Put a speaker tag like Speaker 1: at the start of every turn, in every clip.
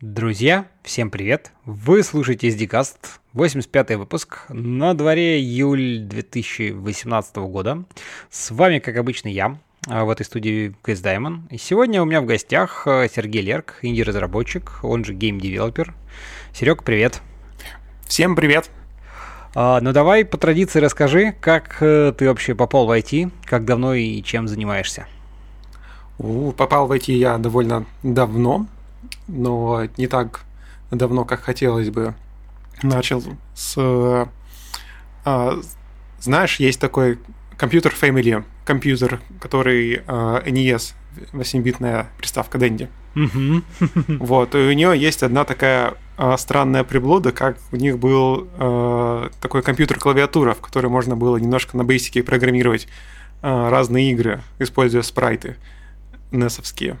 Speaker 1: Друзья, всем привет! Вы слушаете SDCast, 85 выпуск, на дворе июль 2018 года. С вами, как обычно, я, а, в этой студии KSDaemon. И сегодня у меня в гостях а, Сергей Лерг, инди-разработчик, он же game developer. Серег, привет!
Speaker 2: Всем привет!
Speaker 1: А, ну давай по традиции расскажи, как э, ты вообще попал в IT, как давно и чем занимаешься?
Speaker 2: Попал в IT я довольно давно, но не так давно, как хотелось бы. Начал с... А, знаешь, есть такой компьютер Family, компьютер, который а, NES, 8-битная приставка Dendy. Вот, и у нее есть одна такая а, странная приблуда, как у них был а, такой компьютер-клавиатура, в которой можно было немножко на бейсике программировать а, разные игры, используя спрайты несовские.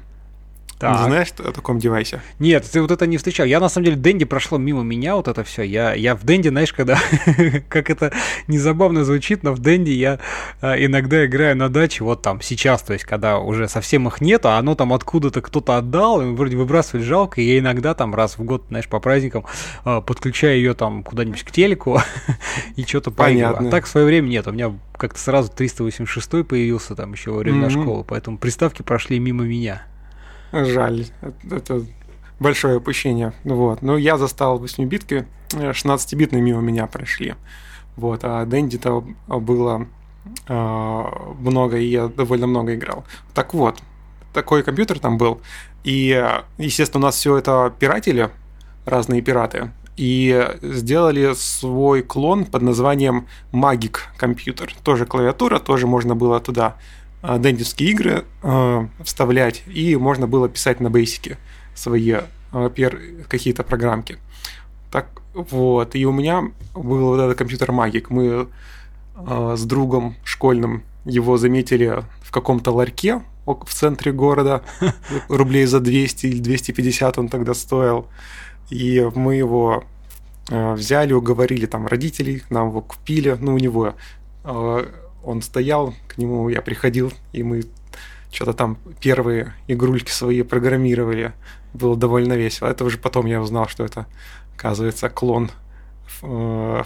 Speaker 2: Так. Не знаешь о таком девайсе?
Speaker 1: Нет, ты вот это не встречал. Я на самом деле Дэнди прошло мимо меня вот это все. Я, я в Дэнди, знаешь, когда как это незабавно звучит, но в Дэнди я а, иногда играю на даче, вот там сейчас, то есть когда уже совсем их нет, а оно там откуда-то кто-то отдал, и вроде выбрасывать жалко, и я иногда там раз в год, знаешь, по праздникам а, подключаю ее там куда-нибудь к телеку и что-то поигрываю. А так в свое время нет, у меня как-то сразу 386 появился там еще во время mm-hmm. школы, поэтому приставки прошли мимо меня.
Speaker 2: Жаль. Это большое опущение. Вот. Но я застал 8-битки, 16-битные мимо меня прошли. Вот. А Дэнди-то было э, много, и я довольно много играл. Так вот, такой компьютер там был. И, естественно, у нас все это пиратели, разные пираты. И сделали свой клон под названием Magic компьютер. Тоже клавиатура, тоже можно было туда дендевские игры э, вставлять, и можно было писать на бейсике свои э, пер, какие-то программки. Так вот, и у меня был вот этот компьютер Magic. Мы э, с другом школьным его заметили в каком-то ларьке в центре города, рублей за 200 или 250 он тогда стоил. И мы его взяли, уговорили там родителей, нам его купили, ну, у него он стоял, к нему я приходил, и мы что-то там первые игрульки свои программировали. Было довольно весело. Это уже потом я узнал, что это, оказывается, клон э,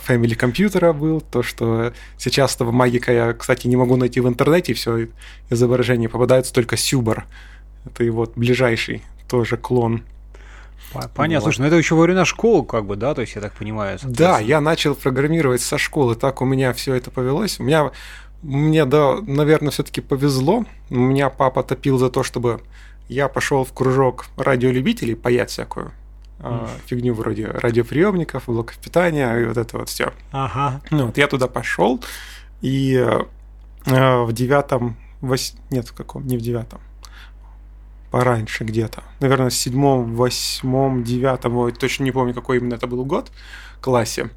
Speaker 2: Family компьютера был. То, что сейчас этого магика я, кстати, не могу найти в интернете, все изображения попадаются только Сюбар. Это его ближайший тоже клон.
Speaker 1: Понятно. Вот. Слушай, ну это еще во времена школы, как бы, да, то есть я так понимаю.
Speaker 2: Да, я начал программировать со школы, так у меня все это повелось. У меня мне, да, наверное, все-таки повезло. У меня папа топил за то, чтобы я пошел в кружок радиолюбителей, паять всякую mm. фигню вроде радиоприемников, блоков питания и вот это вот все. Ага. Ну, вот я туда пошел, и э, в девятом, вось... нет, в каком, не в девятом, пораньше где-то. Наверное, в седьмом, восьмом, девятом, ой, точно не помню, какой именно это был год, классе.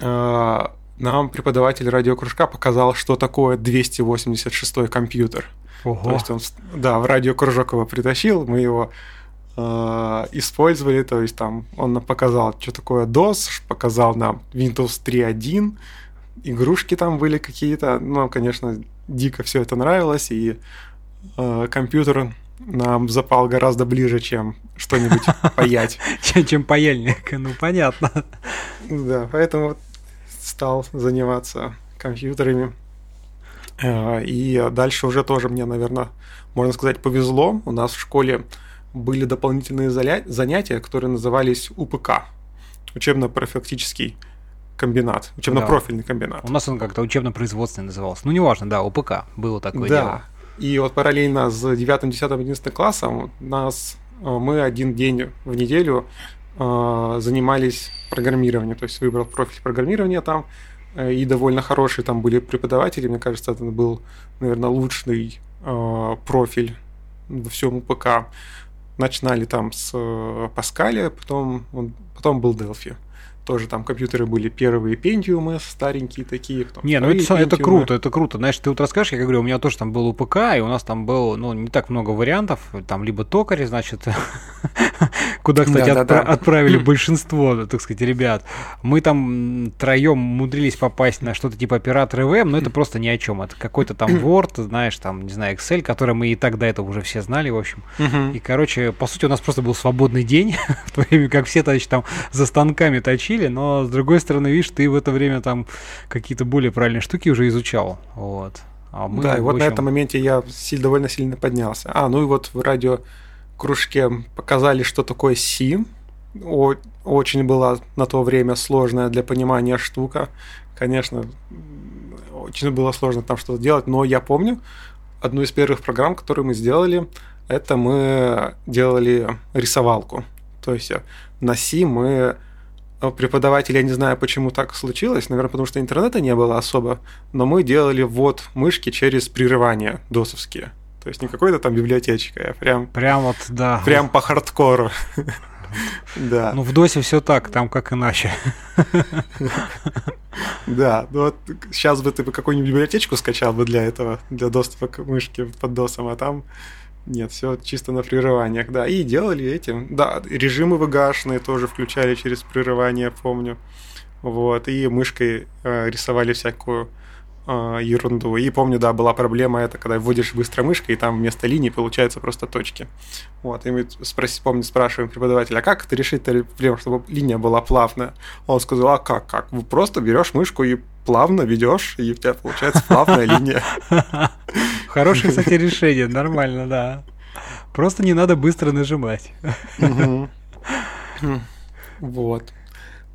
Speaker 2: Э, нам преподаватель радиокружка показал, что такое 286 компьютер. Ого. То есть он, да, в радиокружок его притащил, мы его э, использовали, то есть там он нам показал, что такое DOS, показал нам Windows 3.1, игрушки там были какие-то, ну, конечно, дико все это нравилось, и э, компьютер нам запал гораздо ближе, чем что-нибудь паять.
Speaker 1: Чем паяльник, ну понятно.
Speaker 2: Да, поэтому стал заниматься компьютерами. Э, и дальше уже тоже мне, наверное, можно сказать, повезло. У нас в школе были дополнительные занятия, которые назывались УПК, учебно-профилактический комбинат, учебно-профильный да. комбинат.
Speaker 1: У нас он как-то учебно-производственный назывался. Ну, неважно, да, УПК, было такое да. дело.
Speaker 2: И вот параллельно с 9, 10, 11 классом нас э, мы один день в неделю э, занимались программированием, то есть выбрал профиль программирования там, э, и довольно хорошие там были преподаватели, мне кажется, это был, наверное, лучший э, профиль во всем УПК. Начинали там с Паскаля, потом, потом был Delphi тоже там компьютеры были первые пентиумы старенькие такие.
Speaker 1: Потом не, ну это, это круто, это круто. Знаешь, ты вот расскажешь, я говорю, у меня тоже там был УПК, и у нас там было, ну, не так много вариантов, там либо токарь, значит, куда, кстати, да, отпра- да, да. отправили большинство, так сказать, ребят. Мы там троем умудрились попасть на что-то типа оператор ИВМ, но это просто ни о чем. Это какой-то там Word, знаешь, там, не знаю, Excel, который мы и так до этого уже все знали, в общем. И, короче, по сути, у нас просто был свободный день, в то время как все, значит, там за станками точили, но, с другой стороны, видишь, ты в это время там какие-то более правильные штуки уже изучал, вот.
Speaker 2: А мы, да, и вот общем... на этом моменте я довольно сильно поднялся. А, ну и вот в радиокружке показали, что такое C. О, очень была на то время сложная для понимания штука. Конечно, очень было сложно там что-то делать, но я помню одну из первых программ, которую мы сделали, это мы делали рисовалку. То есть на C мы преподаватель, я не знаю, почему так случилось, наверное, потому что интернета не было особо, но мы делали ввод мышки через прерывания досовские. То есть не какой-то там библиотечка, а прям...
Speaker 1: Прям вот, да.
Speaker 2: Прям по хардкору.
Speaker 1: Да. Ну, в досе все так, там как иначе.
Speaker 2: Да, ну вот сейчас бы ты бы какую-нибудь библиотечку скачал бы для этого, для доступа к мышке под досом, а там нет, все чисто на прерываниях, да. И делали этим. Да, режимы выгашенные тоже включали через прерывание, помню. Вот, и мышкой э, рисовали всякую э, ерунду. И помню, да, была проблема это, когда вводишь быстро мышкой, и там вместо линии получаются просто точки. Вот, и мы, спроси, помню, спрашиваем преподавателя, а как это решить проблему, чтобы линия была плавная? Он сказал, а как, как? Вы просто берешь мышку и плавно ведешь, и у тебя получается плавная линия.
Speaker 1: Хорошее, кстати, решение, нормально, да. Просто не надо быстро нажимать.
Speaker 2: Вот.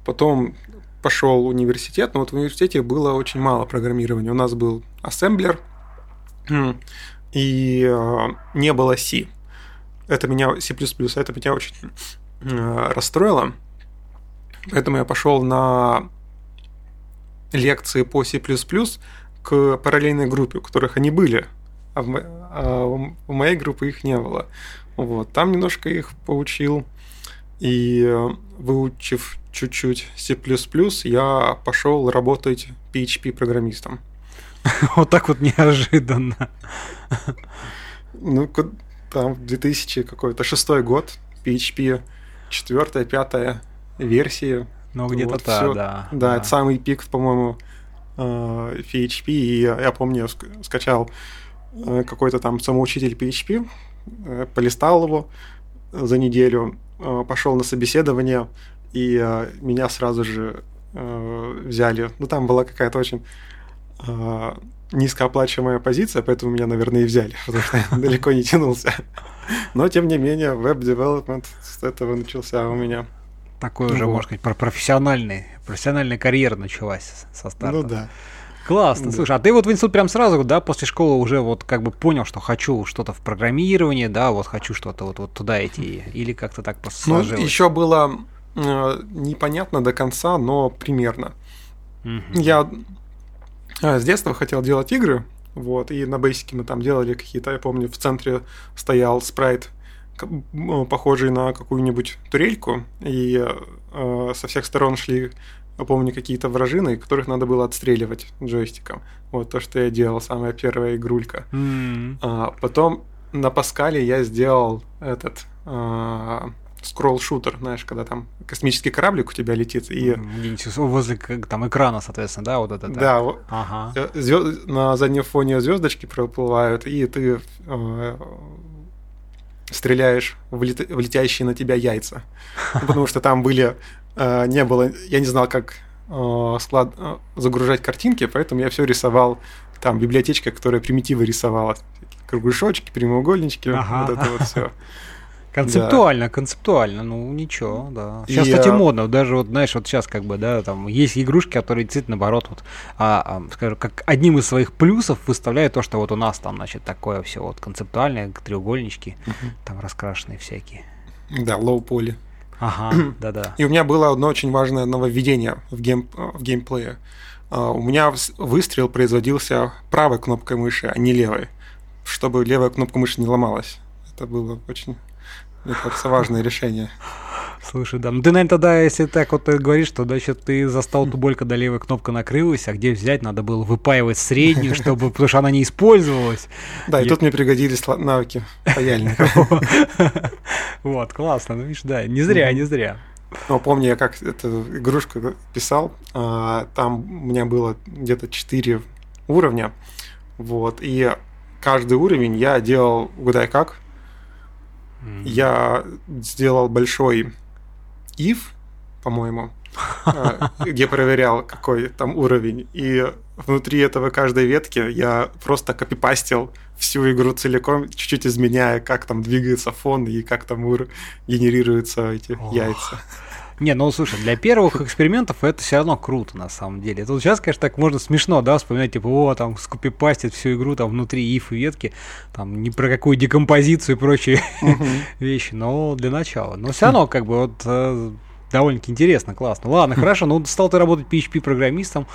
Speaker 2: Потом пошел университет, но вот в университете было очень мало программирования. У нас был ассемблер, и э, не было C. Это меня, C++, это меня очень э, расстроило. Поэтому я пошел на лекции по C++ к параллельной группе, у которых они были, а в, а в моей группе их не было. Вот, там немножко их поучил, и э, выучив чуть-чуть C++, я пошел работать PHP-программистом.
Speaker 1: Вот так вот неожиданно.
Speaker 2: Ну, там 2000 какой-то шестой год, PHP четвертая, пятая версии.
Speaker 1: Ну, где-то вот, да, да.
Speaker 2: Да, это самый пик, по-моему, PHP, э, и я помню, скачал э, какой-то там самоучитель PHP, э, полистал его за неделю, пошел на собеседование, и меня сразу же взяли. Ну, там была какая-то очень низкооплачиваемая позиция, поэтому меня, наверное, и взяли, потому что я далеко не тянулся. Но, тем не менее, веб-девелопмент с этого начался у меня.
Speaker 1: Такой ну, уже, вот. можно сказать, про профессиональный, профессиональная карьера началась со старта.
Speaker 2: Ну да.
Speaker 1: Классно. Да. Слушай, а ты вот в институт прям сразу, да, после школы уже вот как бы понял, что хочу что-то в программировании, да, вот хочу что-то вот, вот туда идти, или как-то так просто
Speaker 2: Ну, еще было э, непонятно до конца, но примерно. Угу. Я э, с детства хотел делать игры, вот, и на бейсике мы там делали какие-то, я помню, в центре стоял спрайт похожий на какую-нибудь турельку, и э, со всех сторон шли, помню, какие-то вражины, которых надо было отстреливать джойстиком. Вот то, что я делал, самая первая игрулька. Mm-hmm. А, потом на Паскале я сделал этот э, скролл-шутер, знаешь, когда там космический кораблик у тебя летит и...
Speaker 1: Возле там экрана, соответственно, да, вот это?
Speaker 2: Да, ага. Э, звезд... на заднем фоне звездочки проплывают, и ты э, стреляешь в, лет... в летящие на тебя яйца. Потому что там были... Э, не было... Я не знал, как э, склад... Э, загружать картинки, поэтому я все рисовал. Там библиотечка, которая примитивы рисовала. Кругляшочки, прямоугольнички, ага. вот это вот все.
Speaker 1: Концептуально, да. концептуально, ну ничего, да. Сейчас, и, кстати, а... модно, даже вот, знаешь, вот сейчас как бы, да, там есть игрушки, которые действительно, наоборот, вот, а, а, скажем, как одним из своих плюсов выставляют то, что вот у нас там, значит, такое все вот концептуальное, треугольнички, угу. там раскрашенные всякие.
Speaker 2: Да, low poly.
Speaker 1: Ага, да-да.
Speaker 2: И у меня было одно очень важное нововведение в, гейм, в геймплее. Э, у меня выстрел производился правой кнопкой мыши, а не левой, чтобы левая кнопка мыши не ломалась. Это было очень кажется, важное решение.
Speaker 1: Слушай, да. Ну ты, наверное, тогда, если так вот ты говоришь, то значит ты застал ту боль, когда левая кнопка накрылась, а где взять, надо было выпаивать среднюю, чтобы, потому что она не использовалась.
Speaker 2: Да, и тут мне пригодились навыки паяльника.
Speaker 1: Вот, классно. Ну, видишь, да, не зря, не зря.
Speaker 2: Но помню, я как эту игрушку писал, а, там у меня было где-то 4 уровня, вот, и каждый уровень я делал, угадай как, я сделал большой if, по-моему, а, где проверял, какой там уровень. И внутри этого каждой ветки я просто копипастил всю игру целиком, чуть-чуть изменяя, как там двигается фон и как там генерируются эти Ох. яйца.
Speaker 1: Не, ну слушай, для первых экспериментов это все равно круто, на самом деле. Тут сейчас, конечно, так можно смешно, да, вспоминать, типа, о, там, скопипастит всю игру там внутри иф и ветки, там, ни про какую декомпозицию и прочие вещи, но для начала. Но все равно, как бы, вот э, довольно-таки интересно, классно. Ладно, хорошо, ну стал ты работать PHP-программистом,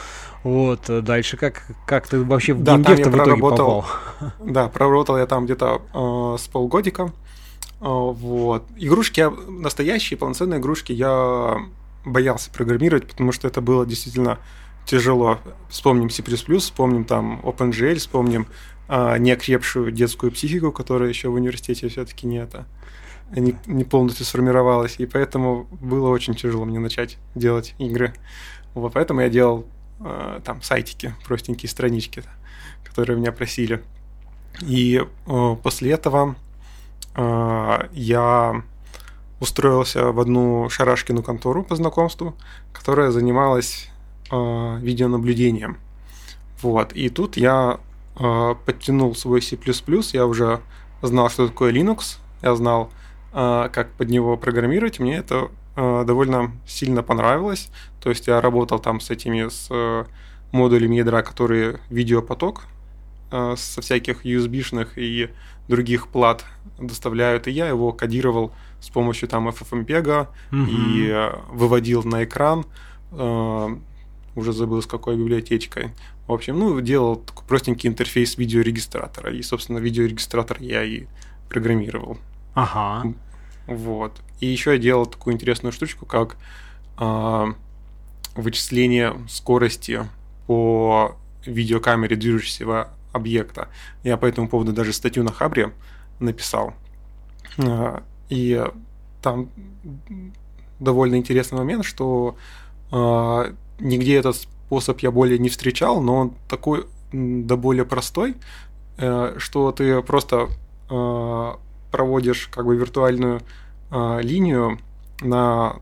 Speaker 1: вот, э, дальше как, как ты вообще в
Speaker 2: да,
Speaker 1: геймдев в итоге попал?
Speaker 2: Да, проработал я там где-то э, с полгодика, вот. Игрушки, настоящие полноценные игрушки я боялся программировать, потому что это было действительно тяжело. Вспомним C++, вспомним там OpenGL, вспомним э, неокрепшую детскую психику, которая еще в университете все-таки не это не, не полностью сформировалась, и поэтому было очень тяжело мне начать делать игры. Вот поэтому я делал э, там сайтики, простенькие странички, которые меня просили. И э, после этого я устроился в одну шарашкину контору по знакомству, которая занималась э, видеонаблюдением. Вот. И тут я э, подтянул свой C++, я уже знал, что такое Linux, я знал, а, как под него программировать, мне это а, довольно сильно понравилось. То есть я работал там с этими с э, модулями ядра, которые видеопоток а, со всяких USB-шных и других плат доставляют, и я его кодировал с помощью там FFmpeg угу. и э, выводил на экран, уже забыл с какой библиотечкой. В общем, ну, делал такой простенький интерфейс видеорегистратора, и, собственно, видеорегистратор я и программировал.
Speaker 1: Ага.
Speaker 2: Вот. И еще я делал такую интересную штучку, как э, вычисление скорости по видеокамере движущегося объекта. Я по этому поводу даже статью на Хабре написал. Э, и там довольно интересный момент, что э, нигде этот способ я более не встречал, но он такой да более простой, э, что ты просто э, проводишь как бы виртуальную линию на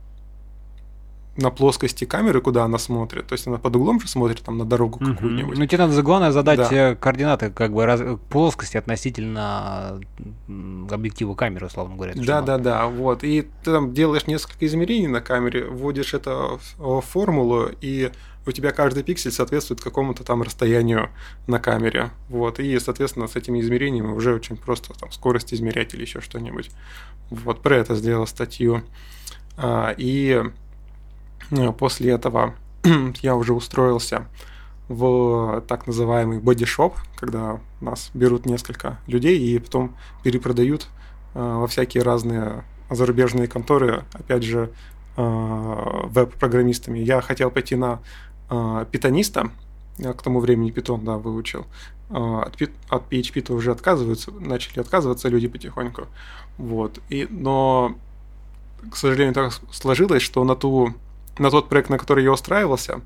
Speaker 2: на плоскости камеры, куда она смотрит. То есть она под углом же смотрит там на дорогу uh-huh. какую-нибудь.
Speaker 1: Ну, тебе надо главное задать да. Э, координаты как бы раз, плоскости относительно объектива камеры, условно говоря.
Speaker 2: Да, да, да. Вот. И ты там делаешь несколько измерений на камере, вводишь это в формулу, и у тебя каждый пиксель соответствует какому-то там расстоянию на камере. Вот. И, соответственно, с этими измерениями уже очень просто там скорость измерять или еще что-нибудь. Вот про это сделал статью. А, и после этого я уже устроился в так называемый бодишоп, когда нас берут несколько людей и потом перепродают э, во всякие разные зарубежные конторы, опять же, э, веб-программистами. Я хотел пойти на питониста, я к тому времени питон, да, выучил. От PHP-то уже отказываются, начали отказываться люди потихоньку. Вот. И, но, к сожалению, так сложилось, что на, ту, на тот проект, на который я устраивался,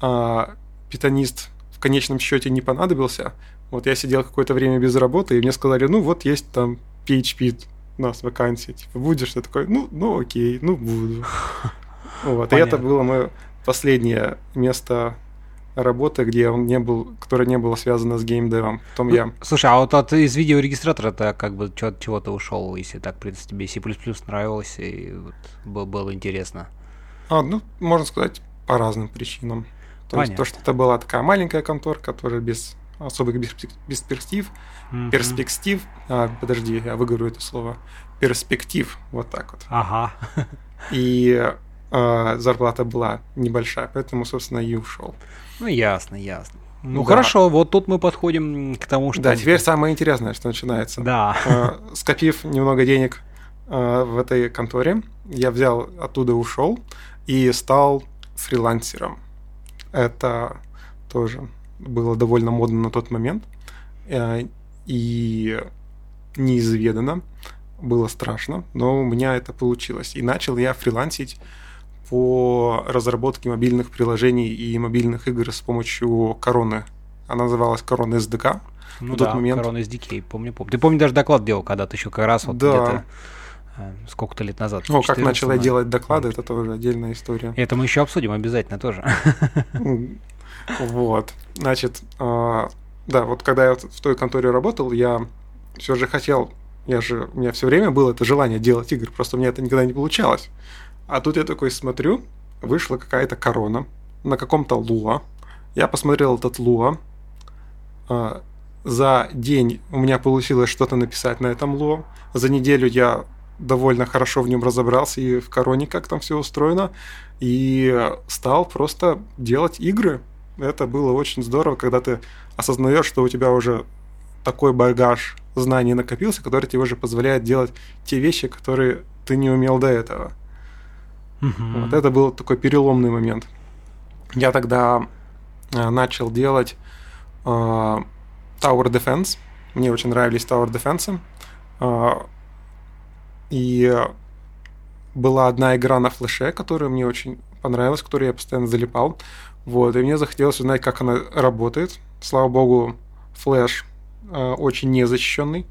Speaker 2: а, питанист в конечном счете не понадобился. Вот я сидел какое-то время без работы, и мне сказали, ну вот есть там PHP у нас вакансия, типа, будешь? Я такой, ну, ну окей, ну буду. Вот, и это было мое последнее место работы, где он не был, которая не была связана с геймдевом. Потом ну, я...
Speaker 1: Слушай, а вот от, из видеорегистратора-то как бы чего, чего ты ушел, если так, в принципе, тебе C++ нравилось и вот, было, было интересно?
Speaker 2: А, ну, можно сказать, по разным причинам. То Понятно. есть то, что это была такая маленькая конторка, которая без особых перспектив, mm-hmm. перспектив, а, подожди, я выговорю это слово, перспектив, вот так вот.
Speaker 1: Ага.
Speaker 2: И а, зарплата была небольшая, поэтому, собственно, и ушел.
Speaker 1: Ну, ясно, ясно. Ну да. хорошо, вот тут мы подходим к тому, что...
Speaker 2: Да, теперь самое интересное, что начинается.
Speaker 1: Да.
Speaker 2: А, скопив немного денег э, в этой конторе. Я взял оттуда, ушел и стал фрилансером. Это тоже было довольно модно на тот момент э, и неизведанно. Было страшно, но у меня это получилось. И начал я фрилансить по разработке мобильных приложений и мобильных игр с помощью короны. Она называлась Корона SDK.
Speaker 1: Ну в да, тот момент. Корона SDK, помню, помню. Ты помню, даже доклад делал когда-то еще как раз вот
Speaker 2: да.
Speaker 1: где-то сколько-то лет назад.
Speaker 2: О, как начал я делать доклады, это тоже отдельная история.
Speaker 1: Это мы еще обсудим обязательно тоже.
Speaker 2: Вот. Значит, а, да, вот когда я в той конторе работал, я все же хотел, я же, у меня все время было это желание делать игры, просто у меня это никогда не получалось. А тут я такой смотрю, вышла какая-то корона на каком-то луа. Я посмотрел этот луа. А, за день у меня получилось что-то написать на этом луа. За неделю я довольно хорошо в нем разобрался и в короне, как там все устроено. И стал просто делать игры. Это было очень здорово, когда ты осознаешь, что у тебя уже такой багаж знаний накопился, который тебе уже позволяет делать те вещи, которые ты не умел до этого. Угу. Вот это был такой переломный момент. Я тогда э, начал делать э, Tower Defense. Мне очень нравились Tower Defense. Э, и была одна игра на флеше, которая мне очень понравилась, которую я постоянно залипал. Вот, и мне захотелось узнать, как она работает. Слава богу, флеш э, очень незащищенный.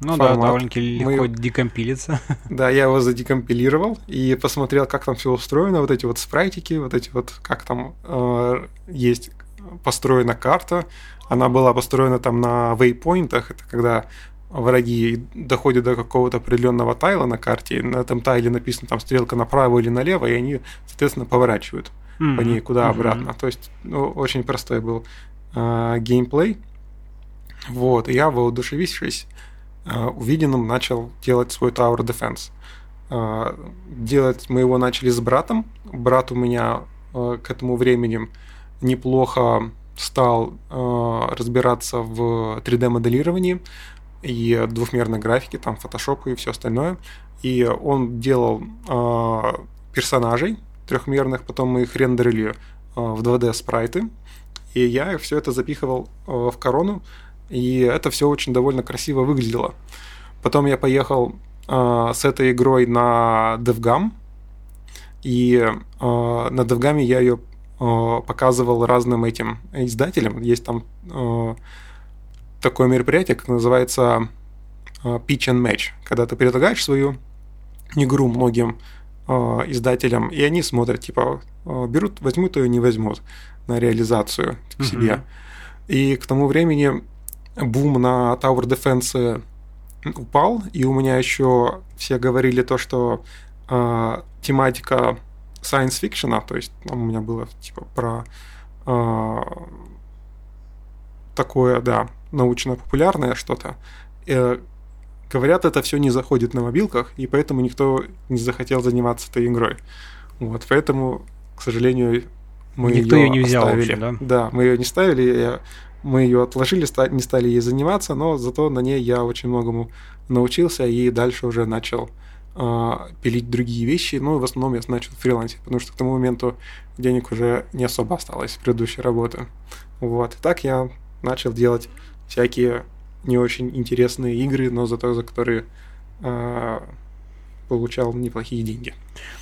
Speaker 1: Ну формат. да, довольно-таки легко Мы... декомпилится.
Speaker 2: Да, я его задекомпилировал и посмотрел, как там все устроено, вот эти вот спрайтики, вот эти вот, как там э, есть построена карта. Она была построена там на вейпоинтах, это когда враги доходят до какого-то определенного тайла на карте, и на этом тайле написано там стрелка направо или налево, и они, соответственно, поворачивают mm-hmm. по ней куда обратно. Mm-hmm. То есть ну, очень простой был э, геймплей. Вот, и я, воодушевившись э, увиденным, начал делать свой Tower Defense. Э, делать мы его начали с братом. Брат у меня э, к этому времени неплохо стал э, разбираться в 3D-моделировании и двухмерной графике, там фотошопу и все остальное. И он делал э, персонажей трехмерных, потом мы их рендерили э, в 2D спрайты, и я все это запихивал э, в корону, и это все очень довольно красиво выглядело. Потом я поехал э, с этой игрой на DevGam, и э, на DevGam я ее э, показывал разным этим издателям. Есть там э, такое мероприятие, как называется э, Pitch and Match, когда ты предлагаешь свою игру многим э, издателям, и они смотрят, типа, э, берут, возьмут ее, не возьмут на реализацию к себе. Mm-hmm. И к тому времени бум на Tower Defense упал, и у меня еще все говорили то, что э, тематика science fiction, то есть у меня было типа про э, такое, да, научно-популярное что-то. Э, говорят, это все не заходит на мобилках, и поэтому никто не захотел заниматься этой игрой. Вот, поэтому, к сожалению, мы
Speaker 1: Никто ее, ее не взял,
Speaker 2: оставили.
Speaker 1: общем, да?
Speaker 2: Да, мы ее не ставили, мы ее отложили, не стали ей заниматься, но зато на ней я очень многому научился и дальше уже начал э, пилить другие вещи. Ну, в основном я начал фрилансить, потому что к тому моменту денег уже не особо осталось с предыдущей работы. Вот. И так я начал делать всякие не очень интересные игры, но зато за которые э, получал неплохие деньги.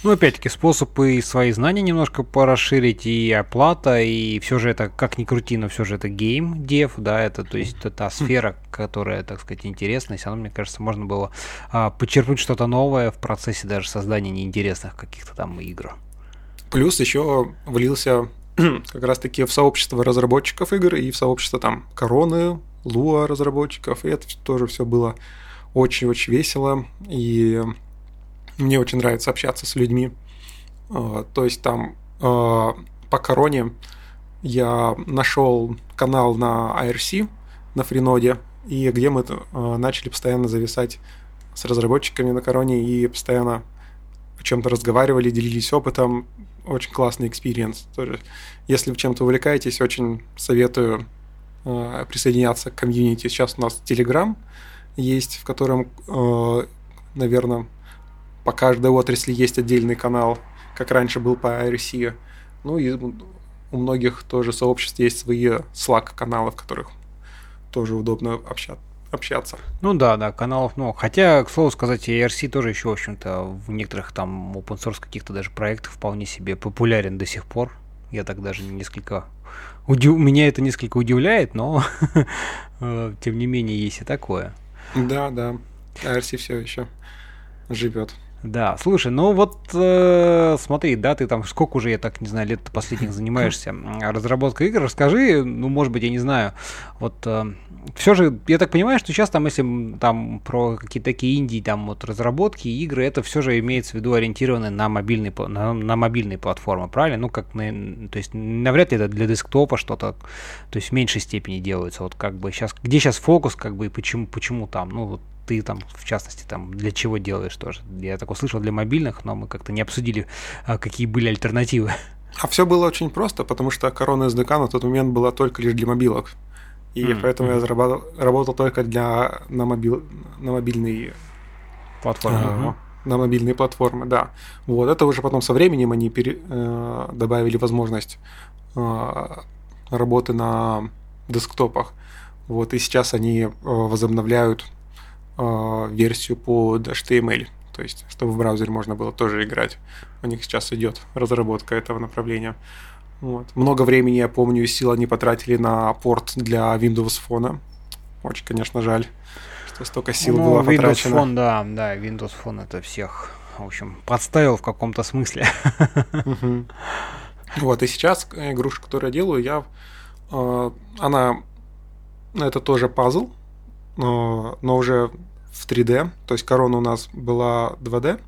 Speaker 1: Ну, опять-таки, способ и свои знания немножко порасширить, и оплата, и все же это, как ни крути, но все же это гейм дев, да, это, то есть, это та сфера, которая, так сказать, интересна, и все равно, мне кажется, можно было а, почерпнуть что-то новое в процессе даже создания неинтересных каких-то там игр.
Speaker 2: Плюс еще влился как раз-таки в сообщество разработчиков игр и в сообщество там Короны, Луа разработчиков, и это тоже все было очень-очень весело, и мне очень нравится общаться с людьми. А, то есть там а, по короне я нашел канал на IRC, на Freenode, и где мы а, начали постоянно зависать с разработчиками на короне и постоянно о чем-то разговаривали, делились опытом. Очень классный experience. Если вы чем-то увлекаетесь, очень советую присоединяться к комьюнити. Сейчас у нас Telegram есть, в котором, наверное, по каждой отрасли есть отдельный канал, как раньше был по IRC. Ну и у многих тоже сообществ есть свои Slack-каналы, в которых тоже удобно общаться общаться.
Speaker 1: Ну да, да, каналов много. Хотя, к слову сказать, ERC тоже еще, в общем-то, в некоторых там open source каких-то даже проектах вполне себе популярен до сих пор. Я так даже несколько... Удив... Меня это несколько удивляет, но э, тем не менее есть и такое.
Speaker 2: Да, да. ERC все еще живет.
Speaker 1: Да, слушай, ну вот э, смотри, да, ты там сколько уже, я так не знаю, лет последних занимаешься разработкой игр, расскажи, ну, может быть, я не знаю, вот э, все же, я так понимаю, что сейчас там, если там про какие-то такие инди, там вот разработки, игры, это все же имеется в виду ориентированы на мобильные, на, на мобильные платформы, правильно? Ну, как на, то есть навряд ли это для десктопа что-то, то есть в меньшей степени делается, вот как бы сейчас, где сейчас фокус, как бы, и почему, почему там, ну, вот ты там, в частности, там, для чего делаешь тоже? Я так услышал для мобильных, но мы как-то не обсудили, а, какие были альтернативы.
Speaker 2: А все было очень просто, потому что корона SDK на тот момент была только лишь для мобилок. И mm-hmm. поэтому я заработал, работал только для на, мобил, на мобильной
Speaker 1: платформы.
Speaker 2: Uh, на мобильные платформы, да. Вот это уже потом со временем они пере, э, добавили возможность э, работы на десктопах. Вот и сейчас они э, возобновляют версию под HTML. То есть, чтобы в браузере можно было тоже играть. У них сейчас идет разработка этого направления. Вот. Много времени, я помню, сил они потратили на порт для Windows Phone. Очень, конечно, жаль, что столько сил ну, было Windows потрачено.
Speaker 1: Phone, да, да, Windows Phone это всех, в общем, подставил в каком-то смысле.
Speaker 2: Вот, и сейчас игрушка, которую я делаю, я, э, она, это тоже пазл, но, но уже в 3D, то есть корона у нас была 2D,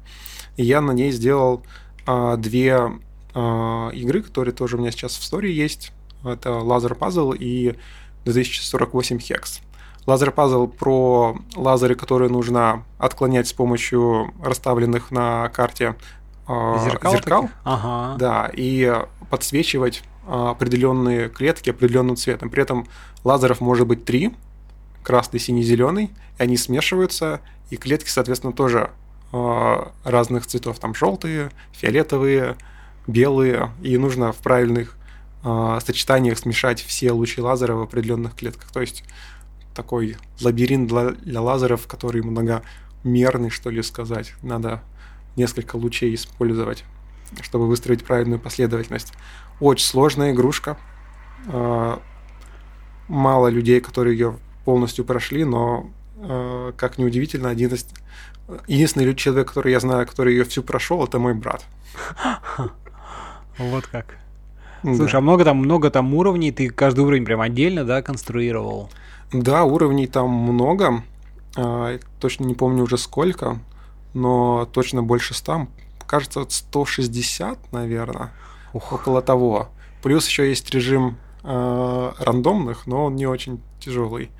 Speaker 2: и я на ней сделал э, две э, игры, которые тоже у меня сейчас в истории есть. Это Laser Puzzle и 2048 Hex. Лазер пазл про лазеры, которые нужно отклонять с помощью расставленных на карте
Speaker 1: э, зеркал. зеркал.
Speaker 2: Ага. Да, и подсвечивать определенные клетки определенным цветом. При этом лазеров может быть три: красный, синий, зеленый, и они смешиваются, и клетки, соответственно, тоже э, разных цветов. Там желтые, фиолетовые, белые, и нужно в правильных э, сочетаниях смешать все лучи лазера в определенных клетках. То есть такой лабиринт для, для лазеров, который многомерный, что ли сказать. Надо несколько лучей использовать, чтобы выстроить правильную последовательность. Очень сложная игрушка. Э, мало людей, которые ее полностью прошли, но, э, как ни удивительно, один из... единственный человек, который я знаю, который ее всю прошел, это мой брат.
Speaker 1: Вот как. Да. Слушай, а много там, много там уровней, ты каждый уровень прям отдельно, да, конструировал?
Speaker 2: Да, уровней там много. А, точно не помню уже сколько, но точно больше 100. Кажется, 160, наверное. Ух. Около того. Плюс еще есть режим э, рандомных, но он не очень тяжелый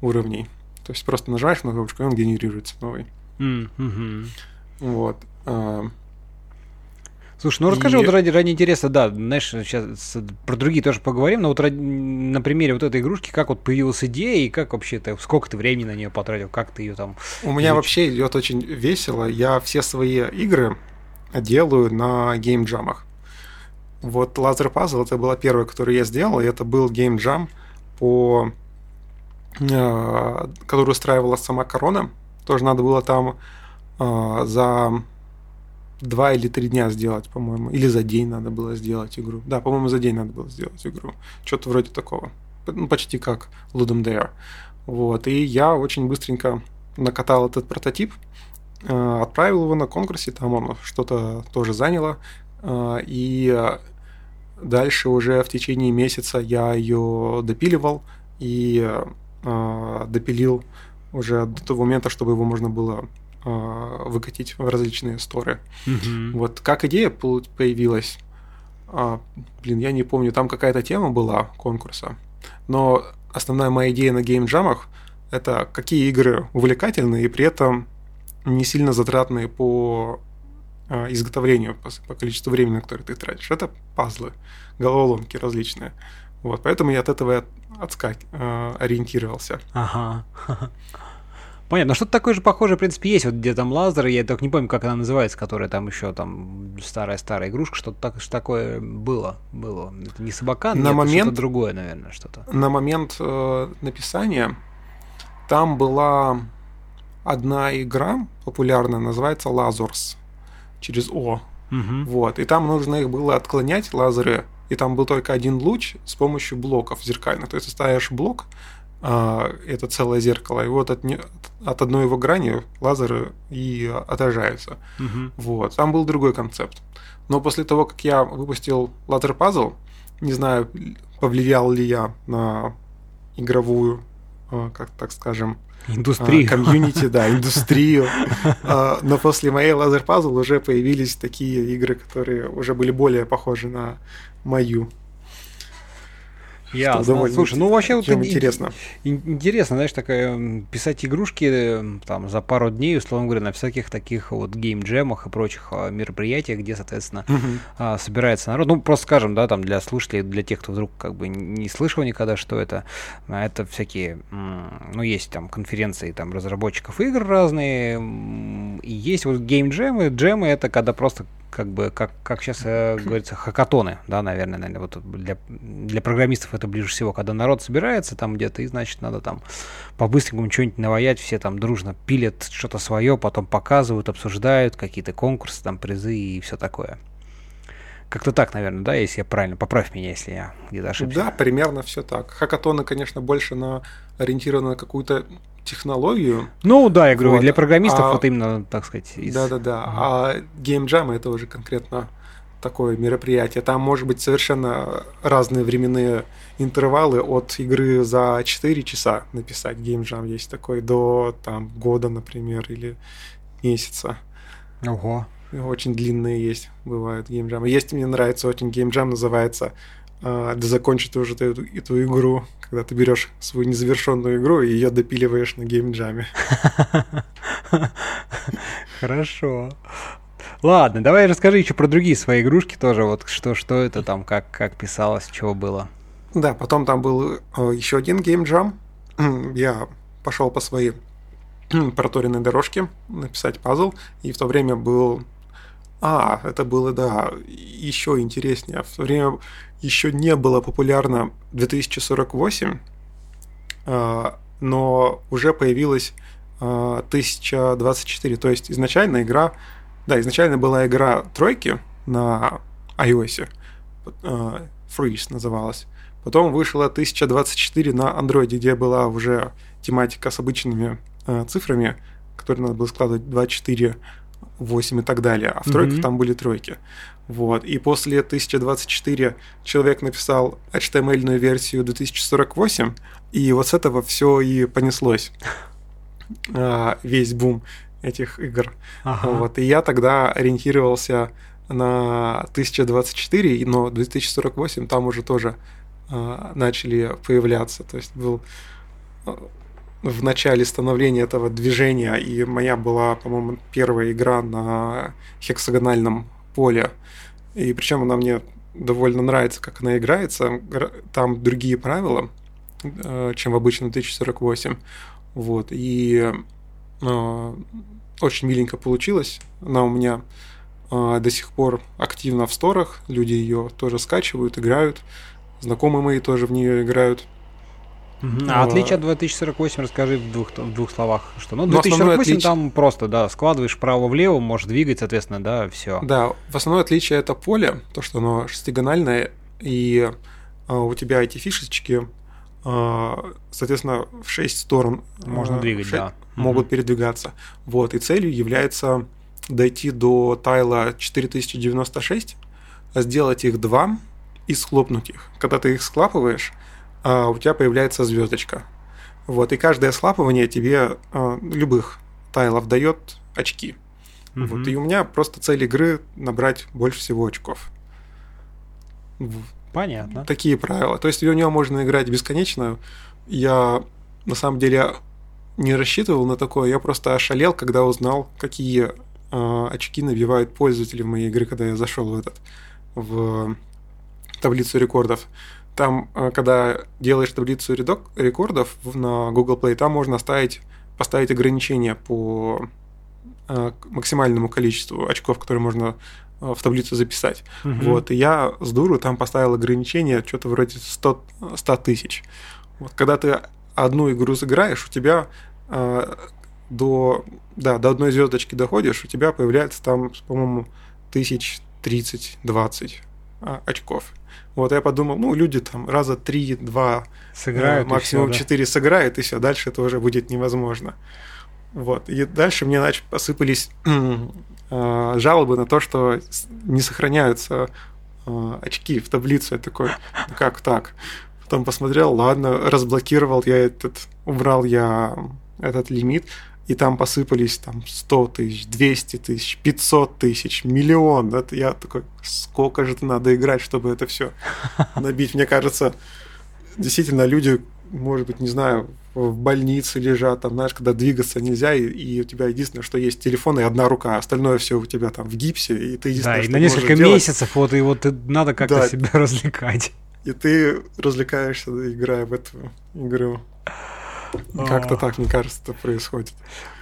Speaker 2: уровней. То есть просто нажимаешь на кнопочку, и он генерируется новый.
Speaker 1: Mm-hmm.
Speaker 2: Вот. Э,
Speaker 1: Слушай, ну расскажи и... вот ради, ради интереса, да, знаешь, сейчас про другие тоже поговорим, но вот ради, на примере вот этой игрушки, как вот появилась идея и как вообще ты, сколько ты времени на нее потратил, как ты ее там...
Speaker 2: У изучил? меня вообще идет очень весело, я все свои игры делаю на геймджамах. Вот Laser Puzzle это была первая, которую я сделал, и это был геймджам по... Э, который устраивала сама Корона. Тоже надо было там э, за два или три дня сделать, по-моему. Или за день надо было сделать игру. Да, по-моему, за день надо было сделать игру. Что-то вроде такого. Ну, почти как Ludum Dare. Вот. И я очень быстренько накатал этот прототип, э, отправил его на конкурсе, там он что-то тоже заняло. Э, и дальше уже в течение месяца я ее допиливал и э, допилил уже до того момента, чтобы его можно было а, выкатить в различные сторы.
Speaker 1: Mm-hmm.
Speaker 2: Вот как идея появилась, а, блин, я не помню, там какая-то тема была конкурса, но основная моя идея на геймджамах это какие игры увлекательные и при этом не сильно затратные по изготовлению, по, по количеству времени, которое ты тратишь. Это пазлы, головоломки различные. Вот, поэтому я от этого отскак, ориентировался.
Speaker 1: Ага. Понятно. Но что-то такое же похожее, в принципе, есть. Вот где там лазер, я только не помню, как она называется, которая там еще там старая-старая игрушка, что-то так, что такое было. было. Это не собака,
Speaker 2: на нет, момент,
Speaker 1: что-то другое, наверное, что-то.
Speaker 2: На момент э, написания там была одна игра популярная, называется Lazars через О.
Speaker 1: Угу.
Speaker 2: Вот. И там нужно их было отклонять, лазеры, и там был только один луч с помощью блоков зеркальных. То есть ты ставишь блок, а, это целое зеркало, и вот от, не, от одной его грани лазеры и отражаются.
Speaker 1: Угу.
Speaker 2: Вот. Там был другой концепт. Но после того, как я выпустил лазер пазл, не знаю, повлиял ли я на игровую, а, как так скажем,
Speaker 1: Индустрию.
Speaker 2: А, комьюнити, да, индустрию. А, но после моей лазер пазл уже появились такие игры, которые уже были более похожи на мою.
Speaker 1: Ясно. Слушай, ну вообще вот
Speaker 2: интересно.
Speaker 1: Интересно, знаешь, такая писать игрушки там за пару дней, условно говоря, на всяких таких вот гейм-джемах и прочих а, мероприятиях, где, соответственно,
Speaker 2: угу.
Speaker 1: собирается народ. Ну, просто скажем, да, там для слушателей, для тех, кто вдруг как бы не слышал никогда, что это, а, это всякие, ну, есть там конференции там разработчиков игр разные, и есть вот гейм-джемы. Джемы это когда просто как бы, как, как сейчас э, говорится, хакатоны, да, наверное, наверное, вот для, для программистов это ближе всего, когда народ собирается там где-то, и, значит, надо там по-быстренькому что-нибудь наваять, все там дружно пилят что-то свое, потом показывают, обсуждают какие-то конкурсы, там, призы и все такое. Как-то так, наверное, да, если я правильно, поправь меня, если я где-то ошибся.
Speaker 2: Да, примерно все так. Хакатоны, конечно, больше на ориентированы на какую-то технологию.
Speaker 1: Ну да, я говорю, вот. для программистов а, вот именно, так сказать.
Speaker 2: Из... Да, да, да. Ага. А Jam это уже конкретно такое мероприятие. Там может быть совершенно разные временные интервалы от игры за 4 часа написать Jam есть такой до там года, например, или месяца.
Speaker 1: Ого.
Speaker 2: Очень длинные есть, бывают геймджамы. Есть, мне нравится очень геймджам, называется э, «Да закончить уже эту, эту игру», когда ты берешь свою незавершенную игру и ее допиливаешь на геймджаме.
Speaker 1: Хорошо. Ладно, давай расскажи еще про другие свои игрушки тоже, вот что, что это там, как, как писалось, чего было.
Speaker 2: Да, потом там был э, еще один геймджам. Я пошел по своей проторенной дорожке написать пазл, и в то время был а, это было, да, еще интереснее. В то время еще не было популярно 2048, а, но уже появилась 1024. А, То есть изначально игра, да, изначально была игра тройки на iOS, а, Freeze называлась. Потом вышла 1024 на Android, где была уже тематика с обычными цифрами, которые надо было складывать 24 8 и так далее, а в тройках mm-hmm. там были тройки. Вот. И после 1024 человек написал HTML-ную версию 2048, и вот с этого все и понеслось. А, весь бум этих игр.
Speaker 1: Ага.
Speaker 2: Вот. И я тогда ориентировался на 1024, но 2048 там уже тоже а, начали появляться. То есть был в начале становления этого движения, и моя была, по-моему, первая игра на хексагональном поле. И причем она мне довольно нравится, как она играется. Там другие правила, э, чем в обычном 1048. Вот. И э, очень миленько получилось. Она у меня э, до сих пор активна в сторах. Люди ее тоже скачивают, играют. Знакомые мои тоже в нее играют.
Speaker 1: А отличие от 2048 расскажи в двух, в двух словах. Что? Ну, 2048 отличие... там просто, да, складываешь вправо-влево, можешь двигать, соответственно, да, все.
Speaker 2: Да, в основное отличие это поле, то, что оно шестигональное, и а, у тебя эти фишечки, а, соответственно, в шесть сторон
Speaker 1: можно а, двигать, 6, да.
Speaker 2: Могут угу. передвигаться. Вот, и целью является дойти до тайла 4096, сделать их два и схлопнуть их. Когда ты их склапываешь, а у тебя появляется звездочка. Вот, и каждое слапывание тебе а, любых тайлов дает очки. Mm-hmm. Вот, и у меня просто цель игры набрать больше всего очков.
Speaker 1: Понятно.
Speaker 2: Такие правила. То есть в него можно играть бесконечно. Я на самом деле не рассчитывал на такое. Я просто ошалел, когда узнал, какие э, очки набивают пользователи в моей игры, когда я зашел в этот в таблицу рекордов. Там, э, когда делаешь таблицу рекордов на Google Play, там можно ставить поставить ограничение по э, максимальному количеству очков, которые можно в таблицу записать. Угу. Вот, и я с дуру там поставил ограничение что-то вроде 100, 100 тысяч. Вот, когда ты одну игру сыграешь, у тебя э, до, да, до одной звездочки доходишь, у тебя появляется там, по-моему, тысяч 30-20 а, очков. Вот я подумал, ну, люди там раза 3-2, сыграют, максимум все, да? 4 сыграют, и все, дальше это уже будет невозможно. Вот. И дальше мне нач... посыпались э, жалобы на то, что не сохраняются э, очки в таблицу. Я такой, ну как так? Потом посмотрел, ладно, разблокировал я этот, убрал я этот лимит, и там посыпались там 100 тысяч, 200 тысяч, 500 тысяч, миллион. Это я такой, сколько же надо играть, чтобы это все набить? Мне кажется, действительно, люди, может быть, не знаю, в больнице лежат, там, знаешь, когда двигаться нельзя, и, и у тебя единственное, что есть телефон и одна рука, остальное все у тебя там в гипсе, и ты единственное,
Speaker 1: Да, и на несколько месяцев, вот, и вот надо как-то да. себя развлекать.
Speaker 2: И ты развлекаешься, играя в эту игру. Как-то так, мне кажется, это происходит.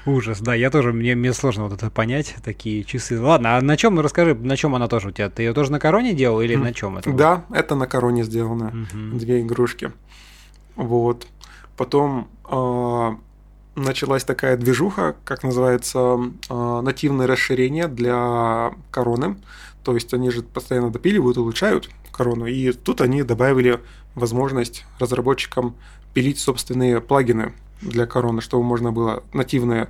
Speaker 1: Ужас, да, я тоже, мне, мне сложно вот это понять, такие часы. Ладно, а на чем, расскажи, на чем она тоже у тебя? Ты ее тоже на короне делал или mm. на чем это?
Speaker 2: Да, это на короне сделано, mm-hmm. две игрушки. Вот. Потом э, началась такая движуха, как называется, э, нативное расширение для короны. То есть они же постоянно допиливают, улучшают корону. И тут они добавили возможность разработчикам пилить собственные плагины для короны, чтобы можно было нативные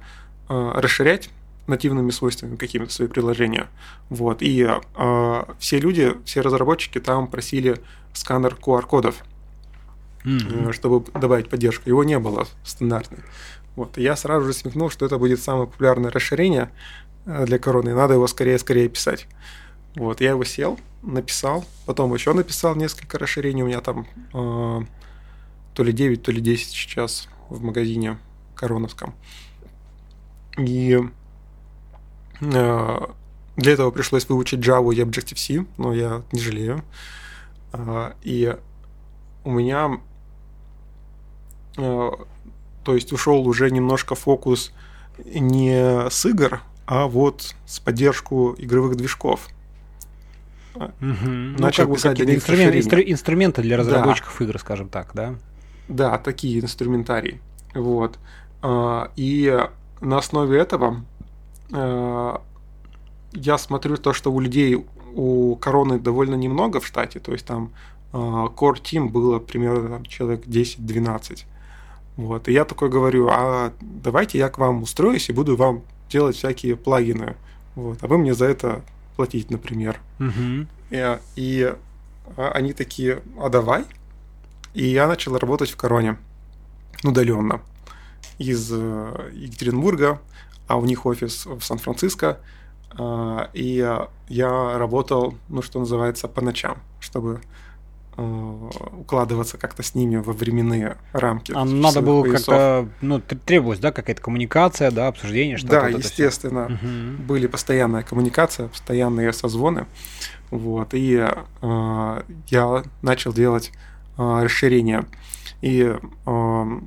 Speaker 2: э, расширять нативными свойствами какими-то свои приложения. Вот. И э, все люди, все разработчики там просили сканер QR-кодов, mm-hmm. чтобы добавить поддержку. Его не было стандартный. Вот. И я сразу же смекнул, что это будет самое популярное расширение э, для короны, надо его скорее-скорее писать. Вот, я его сел, написал, потом еще написал несколько расширений, у меня там э, то ли 9, то ли 10 сейчас в магазине Короновском. И э, для этого пришлось выучить Java и Objective-C, но я не жалею. Э, и у меня, то есть ушел уже немножко фокус не с игр, а вот с поддержку игровых движков.
Speaker 1: Угу. Начал ну, как бы какие инструмент, инстру, инструменты для разработчиков да. игр, скажем так, да?
Speaker 2: Да, такие инструментарии. Вот. А, и на основе этого а, я смотрю то, что у людей у короны довольно немного в штате, то есть там а, core team было примерно там, человек 10-12. Вот. И я такой говорю, а давайте я к вам устроюсь и буду вам делать всякие плагины. Вот. А вы мне за это платить, например. Угу. И, и они такие, а давай. И я начал работать в Короне удаленно из э, Екатеринбурга, а у них офис в Сан-Франциско. А, и я работал, ну, что называется, по ночам, чтобы укладываться как-то с ними во временные рамки.
Speaker 1: А надо было как-то, ну, требовалась, да, какая-то коммуникация, да, обсуждение, что-то.
Speaker 2: Да, вот естественно. Угу. Были постоянная коммуникация, постоянные созвоны. Вот, и э, я начал делать э, расширение. И э,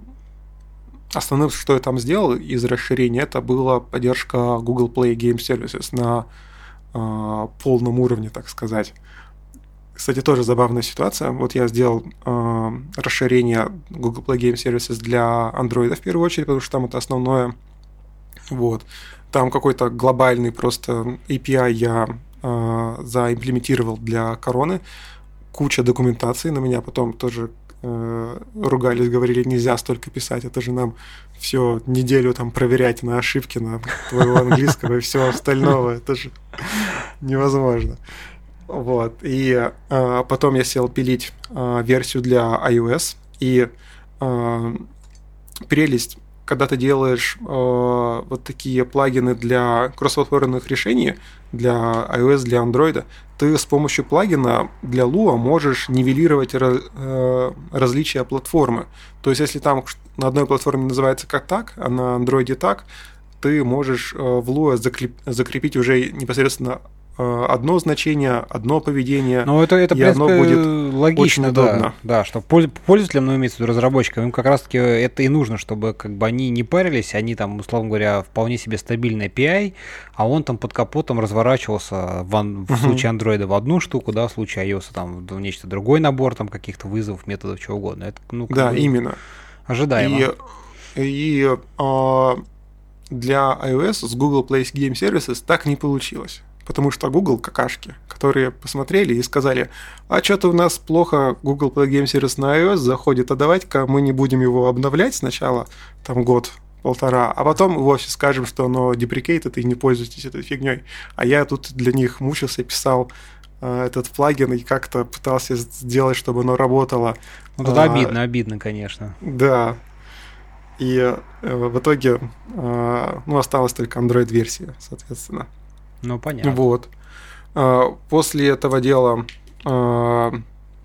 Speaker 2: основным, что я там сделал из расширения, это была поддержка Google Play Game Services на э, полном уровне, так сказать. Кстати, тоже забавная ситуация. Вот я сделал э, расширение Google Play Game Services для Android в первую очередь, потому что там это основное. Вот. Там какой-то глобальный просто API я э, заимплементировал для короны. Куча документации на меня потом тоже э, ругались, говорили, нельзя столько писать, это же нам все неделю там проверять на ошибки на твоего английского и всего остального, это же невозможно. Вот. И э, потом я сел пилить э, версию для iOS. И э, прелесть, когда ты делаешь э, вот такие плагины для кроссплатформенных решений, для iOS, для Android, ты с помощью плагина для Lua можешь нивелировать э, различия платформы. То есть, если там на одной платформе называется как так, а на Android так, ты можешь э, в Lua закрепить уже непосредственно одно значение, одно поведение.
Speaker 1: Ну, это, это
Speaker 2: и оно будет
Speaker 1: логично,
Speaker 2: очень
Speaker 1: да.
Speaker 2: удобно.
Speaker 1: Да, что пользователям, ну, имеется в виду разработчикам, им как раз-таки это и нужно, чтобы как бы они не парились, они там, условно говоря, вполне себе стабильный API, а он там под капотом разворачивался в, в случае андроида в одну штуку, да, в случае iOS там в нечто другой набор там каких-то вызовов, методов, чего угодно. Это, ну,
Speaker 2: да, бы именно.
Speaker 1: Ожидаемо.
Speaker 2: И, и а, для iOS с Google Play Game Services так не получилось. Потому что Google какашки, которые посмотрели и сказали, а что-то у нас плохо Google Play Game Service на iOS заходит, а давайте-ка мы не будем его обновлять сначала, там год, полтора, а потом вовсе скажем, что оно deprecated и не пользуйтесь этой фигней. А я тут для них мучился, писал э, этот плагин и как-то пытался сделать, чтобы оно работало.
Speaker 1: Ну, это а, обидно, обидно, конечно.
Speaker 2: Да, и э, в итоге э, ну, осталась только Android-версия, соответственно.
Speaker 1: Ну, понятно.
Speaker 2: Вот. Э, после этого дела э,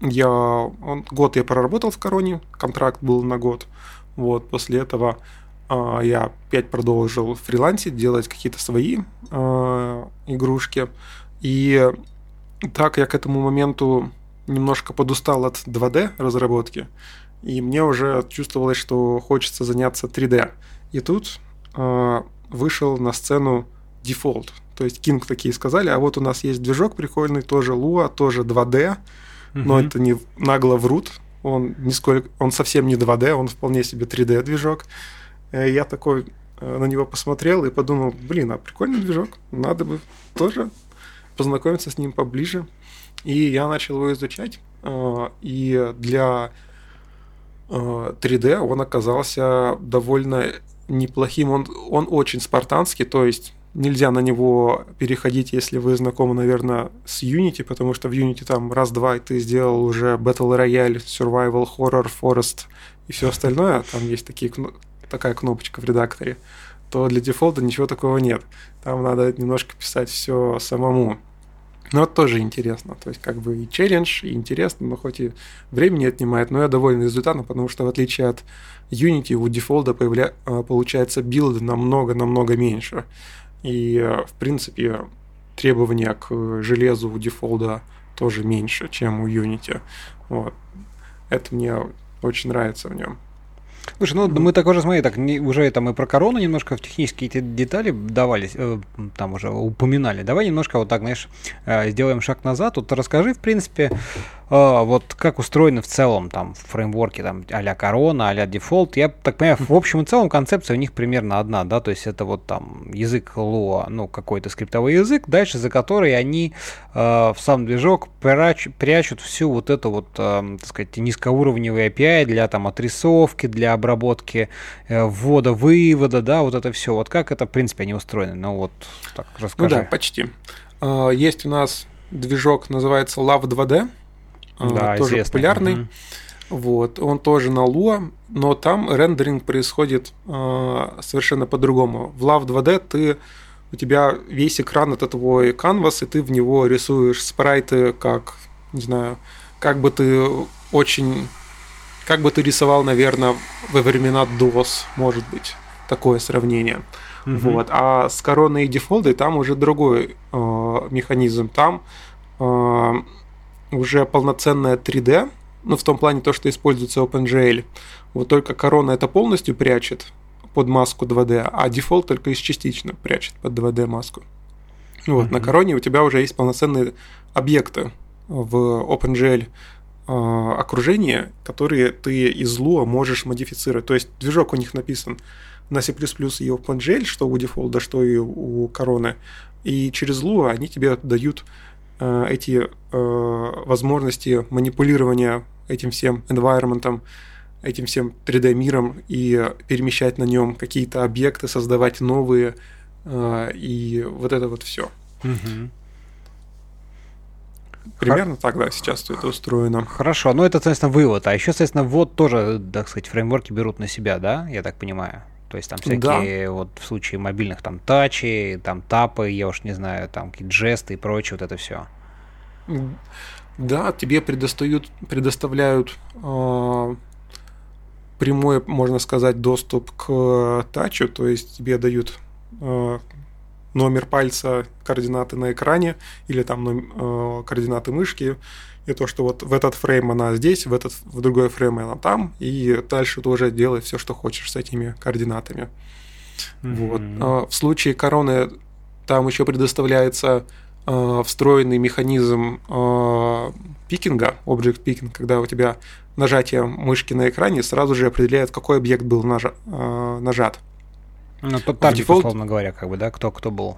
Speaker 2: я год я проработал в Короне, контракт был на год. Вот, после этого э, я опять продолжил фрилансить, делать какие-то свои игрушки. И так я к этому моменту немножко подустал от 2D разработки и мне уже чувствовалось, что хочется заняться 3D. И тут вышел на сцену Default. То есть King такие сказали, а вот у нас есть движок прикольный, тоже Lua, тоже 2D, угу. но это не нагло врут. Он, нисколько, он совсем не 2D, он вполне себе 3D движок. И я такой э, на него посмотрел и подумал, блин, а прикольный движок, надо бы тоже познакомиться с ним поближе. И я начал его изучать. Э, и для 3D э, он оказался довольно неплохим. Он, он очень спартанский, то есть нельзя на него переходить, если вы знакомы, наверное, с Unity, потому что в Unity там раз-два и ты сделал уже Battle Royale, Survival, Horror, Forest и все остальное. Там есть такие, такая кнопочка в редакторе. То для Defold а ничего такого нет. Там надо немножко писать все самому. Но это тоже интересно. То есть, как бы и челлендж, и интересно, но хоть и времени отнимает, но я доволен результатом, потому что в отличие от Unity у Defold а появля... А, получается билд намного-намного меньше. И, в принципе, требования к железу у Defold а тоже меньше, чем у Unity. Вот. Это мне очень нравится в нем.
Speaker 1: Слушай, ну мы так уже, смотри, так не, уже там и про корону немножко в технические эти детали давались, э, там уже упоминали. Давай немножко вот так, знаешь, э, сделаем шаг назад. Вот расскажи, в принципе, а, вот как устроены в целом там фреймворки там а-ля корона, а-ля дефолт. Я так понимаю, в общем и целом концепция у них примерно одна, да, то есть это вот там язык Lua, ну какой-то скриптовой язык, дальше за который они э, в сам движок прячут, прячут всю вот эту вот, э, так сказать, низкоуровневый API для там отрисовки, для обработки э, ввода, вывода, да, вот это все. Вот как это, в принципе, они устроены? Ну вот, так, расскажи.
Speaker 2: Ну да, почти. Есть у нас движок, называется Love 2D, а, да, тоже известный. популярный. Угу. Вот, он тоже на Lua, но там рендеринг происходит э, совершенно по-другому. В Love 2D ты у тебя весь экран это твой канвас, и ты в него рисуешь спрайты, как, не знаю, как бы ты очень, как бы ты рисовал, наверное, во времена DOS, может быть, такое сравнение. Mm-hmm. Вот. А с короной и дефолтой там уже другой э, механизм. Там э, уже полноценная 3D, ну, в том плане то, что используется OpenGL. Вот только корона это полностью прячет под маску 2D, а дефолт только из частично прячет под 2D маску. Вот, mm-hmm. на короне у тебя уже есть полноценные объекты в OpenGL э, окружении, которые ты из Lua можешь модифицировать. То есть движок у них написан на C++ и OpenGL, что у дефолта, что и у короны. И через Lua они тебе дают Э, эти э, возможности манипулирования этим всем environment, этим всем 3D-миром и перемещать на нем какие-то объекты, создавать новые, э, и вот это вот все. Угу. Примерно Хор... так, да, сейчас это устроено.
Speaker 1: Хорошо, ну это, соответственно, вывод. А еще, соответственно, вот тоже, так сказать, фреймворки берут на себя, да, я так понимаю? То есть там всякие да. вот в случае мобильных там тачи, там тапы, я уж не знаю, там какие-то жесты и прочее, вот это все.
Speaker 2: Да, тебе предоставляют, предоставляют э, прямой, можно сказать, доступ к тачу, то есть тебе дают э, номер пальца, координаты на экране или там э, координаты мышки, и то, что вот в этот фрейм она здесь, в этот в другой фрейм она там, и дальше ты уже делай все, что хочешь с этими координатами. Mm-hmm. Вот. А в случае короны там еще предоставляется э, встроенный механизм э, picking а, object picking, когда у тебя нажатие мышки на экране сразу же определяет, какой объект был нажа, э, нажат.
Speaker 1: Ну, тот таргет, Defold... условно говоря, как бы, да, кто, кто был.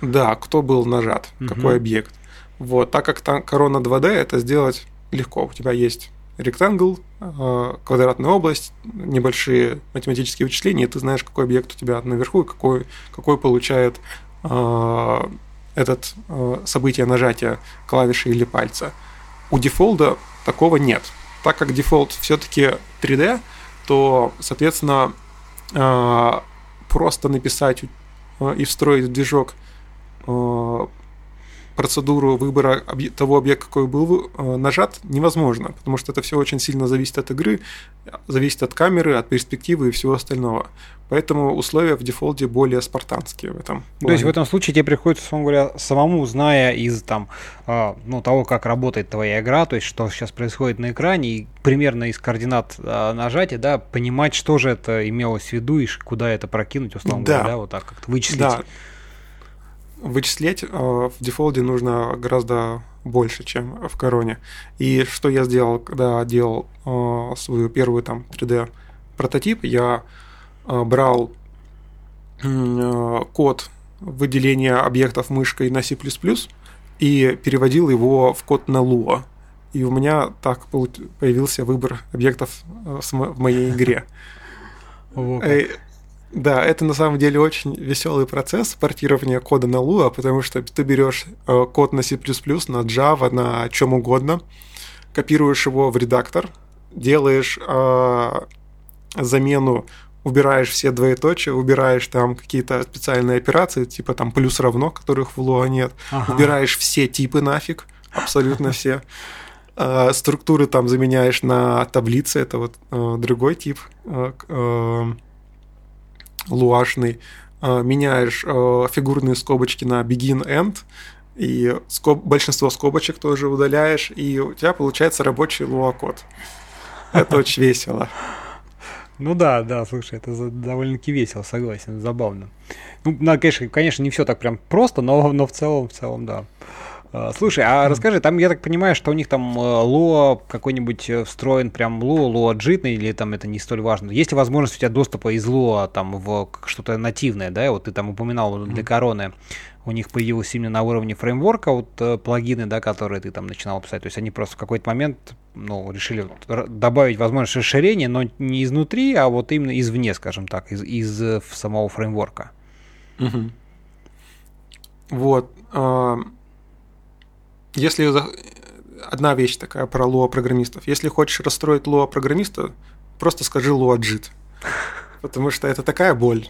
Speaker 2: Да, кто был нажат, угу. какой объект. Вот, так как там корона 2D, это сделать легко. У тебя есть rectangle, э, квадратная область, небольшие математические вычисления, и ты знаешь, какой объект у тебя наверху и какой, какой получает э, этот э, событие нажатия клавиши или пальца. У дефолда такого нет. Так как дефолт все-таки 3D, то, соответственно, просто написать и встроить в движок процедуру выбора того объекта, какой был э, нажат, невозможно, потому что это все очень сильно зависит от игры, зависит от камеры, от перспективы и всего остального. Поэтому условия в дефолте более спартанские в этом.
Speaker 1: То есть в этом случае тебе приходится, условно говоря, самому, зная из там, э, ну, того, как работает твоя игра, то есть что сейчас происходит на экране, и примерно из координат э, нажатия, да, понимать, что же это имелось в виду и куда это прокинуть, условно да. говоря, да, вот так как-то вычислить. Да
Speaker 2: вычислять э, в дефолде нужно гораздо больше, чем в короне. И что я сделал, когда делал э, свою первую там 3D прототип, я э, брал код выделения объектов мышкой на C++ и переводил его в код на Lua. И у меня так появился выбор объектов в моей игре. Да, это на самом деле очень веселый процесс портирования кода на Lua, потому что ты берешь э, код на C++, на Java, на чем угодно, копируешь его в редактор, делаешь э, замену, убираешь все двоеточия, убираешь там какие-то специальные операции, типа там плюс равно, которых в Lua нет, ага. убираешь все типы нафиг, абсолютно все. Э, структуры там заменяешь на таблицы, это вот э, другой тип луашный, а, меняешь а, фигурные скобочки на begin-end, и скоб... большинство скобочек тоже удаляешь, и у тебя получается рабочий луа-код. Это очень весело.
Speaker 1: Ну да, да, слушай, это довольно-таки весело, согласен, забавно. Ну, конечно, конечно, не все так прям просто, но, но в целом, в целом, да. А, слушай, а расскажи, там я так понимаю, что у них там э, ло какой-нибудь э, встроен прям ло, ло джитный, или там это не столь важно? Есть ли возможность у тебя доступа из ло там в что-то нативное, да? Вот ты там упоминал для короны, у них появилось именно на уровне фреймворка вот э, плагины, да, которые ты там начинал писать. То есть они просто в какой-то момент ну, решили добавить возможность расширения, но не изнутри, а вот именно извне, скажем так, из, из самого фреймворка.
Speaker 2: Угу. Вот. А, если одна вещь такая про лоа программистов. Если хочешь расстроить лоа программиста, просто скажи лоа джит. Потому что это такая боль.